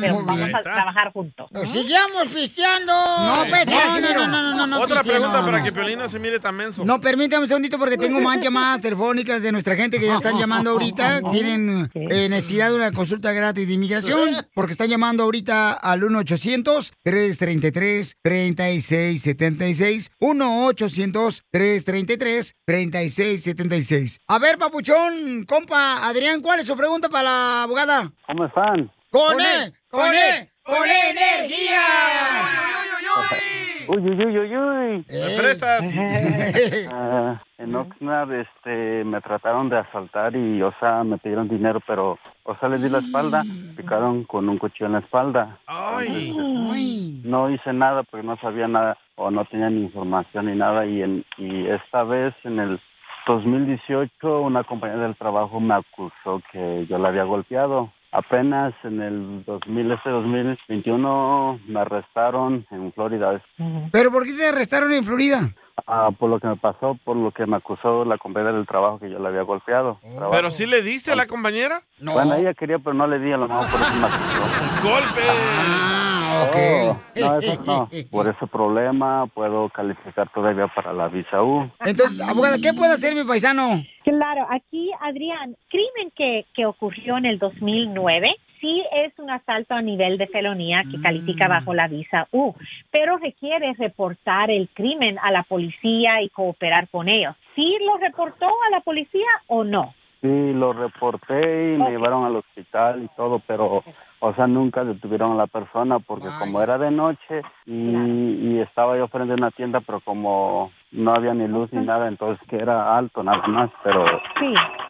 pero muy vamos bien. a trabajar juntos. Pues sigamos pisteando. No, pues, No, no, no, no, no, no, Otra pisteando. pregunta para que Piolín no se mire tan menso. No, permítame un segundito porque tengo más llamadas telefónicas de nuestra gente que ya están llamando ahorita. Tienen eh, necesidad de una consulta gratis de inmigración porque están llamando ahorita al 1-800-333-3676. 1-800-333-3676. A ver, papuchón, compa Adrián, ¿cuál es su pregunta para la abogada? ¿Cómo están? ¡Con E! ¡Con E! ¡Con energía! Uy, uy, uy, uy, uy. ¿Me prestas? Ah, en Oxnard, este, me trataron de asaltar y, o sea, me pidieron dinero, pero, o sea, les di la espalda, picaron con un cuchillo en la espalda. Entonces, no hice nada porque no sabía nada o no tenía ni información ni nada y, en, y esta vez en el 2018 una compañera del trabajo me acusó que yo la había golpeado. Apenas en el 2000, este 2021 me arrestaron en Florida. ¿Pero por qué te arrestaron en Florida? Ah, por lo que me pasó, por lo que me acusó la compañera del trabajo que yo la había golpeado. Trabajo. ¿Pero sí le diste a la compañera? Bueno, ella quería, pero no le di, a lo mejor por eso me acusó. ¡Golpe! No, eso no. Por ese problema puedo calificar todavía para la visa U. Entonces, abogada, ¿qué puede hacer mi paisano? Claro, aquí, Adrián, crimen que, que ocurrió en el 2009 sí es un asalto a nivel de felonía que califica bajo la visa U, pero requiere reportar el crimen a la policía y cooperar con ellos. ¿Sí lo reportó a la policía o no? Sí, lo reporté y me llevaron al hospital y todo, pero, o sea, nunca detuvieron a la persona porque como era de noche y, y estaba yo frente a una tienda, pero como no había ni luz ni nada, entonces que era alto nada más, pero,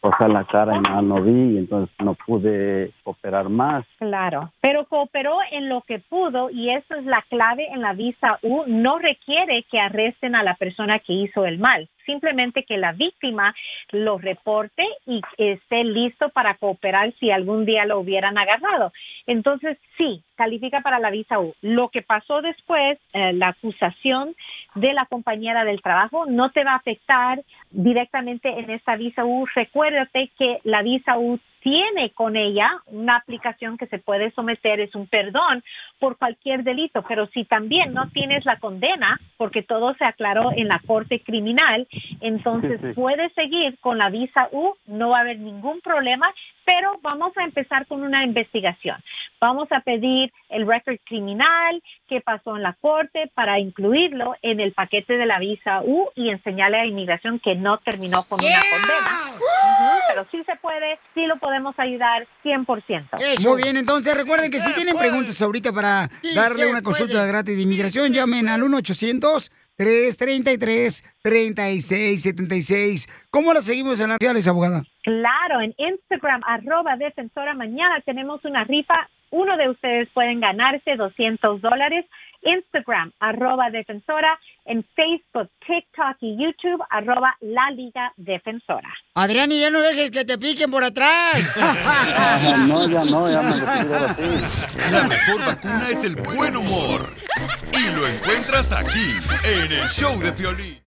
o sea, la cara y nada no vi, y entonces no pude operar más. Claro, pero cooperó en lo que pudo y eso es la clave en la visa U. No requiere que arresten a la persona que hizo el mal, simplemente que la víctima lo reporte y esté listo para cooperar si algún día lo hubieran agarrado. Entonces, sí, califica para la visa U. Lo que pasó después, eh, la acusación de la compañera del trabajo, no te va a afectar directamente en esta visa U. Recuérdate que la visa U tiene con ella una aplicación que se puede someter, es un perdón por cualquier delito, pero si también no tienes la condena, porque todo se aclaró en la corte criminal, entonces Sí, sí. puedes seguir con la visa U, no va a haber ningún problema, pero vamos a empezar con una investigación. Vamos a pedir el récord criminal, qué pasó en la corte, para incluirlo en el paquete de la visa U y enseñarle a inmigración que no terminó con una condena. Ujú, pero sí se puede, sí lo podemos ayudar 100%. Muy bien, entonces recuerden que si tienen preguntas ahorita para Sí, darle una consulta puede. gratis de inmigración, llamen al 1-800-333-3676. ¿Cómo la seguimos en las redes sociales, abogada? Claro, en Instagram, arroba defensora mañana, tenemos una rifa uno de ustedes pueden ganarse 200 dólares. Instagram, arroba defensora, en Facebook, TikTok y YouTube, arroba la Liga Defensora. Adrián, y ya no dejes que te piquen por atrás. Ah, no, ya no, ya me. La mejor vacuna es el buen humor. Y lo encuentras aquí, en el show de Piolín.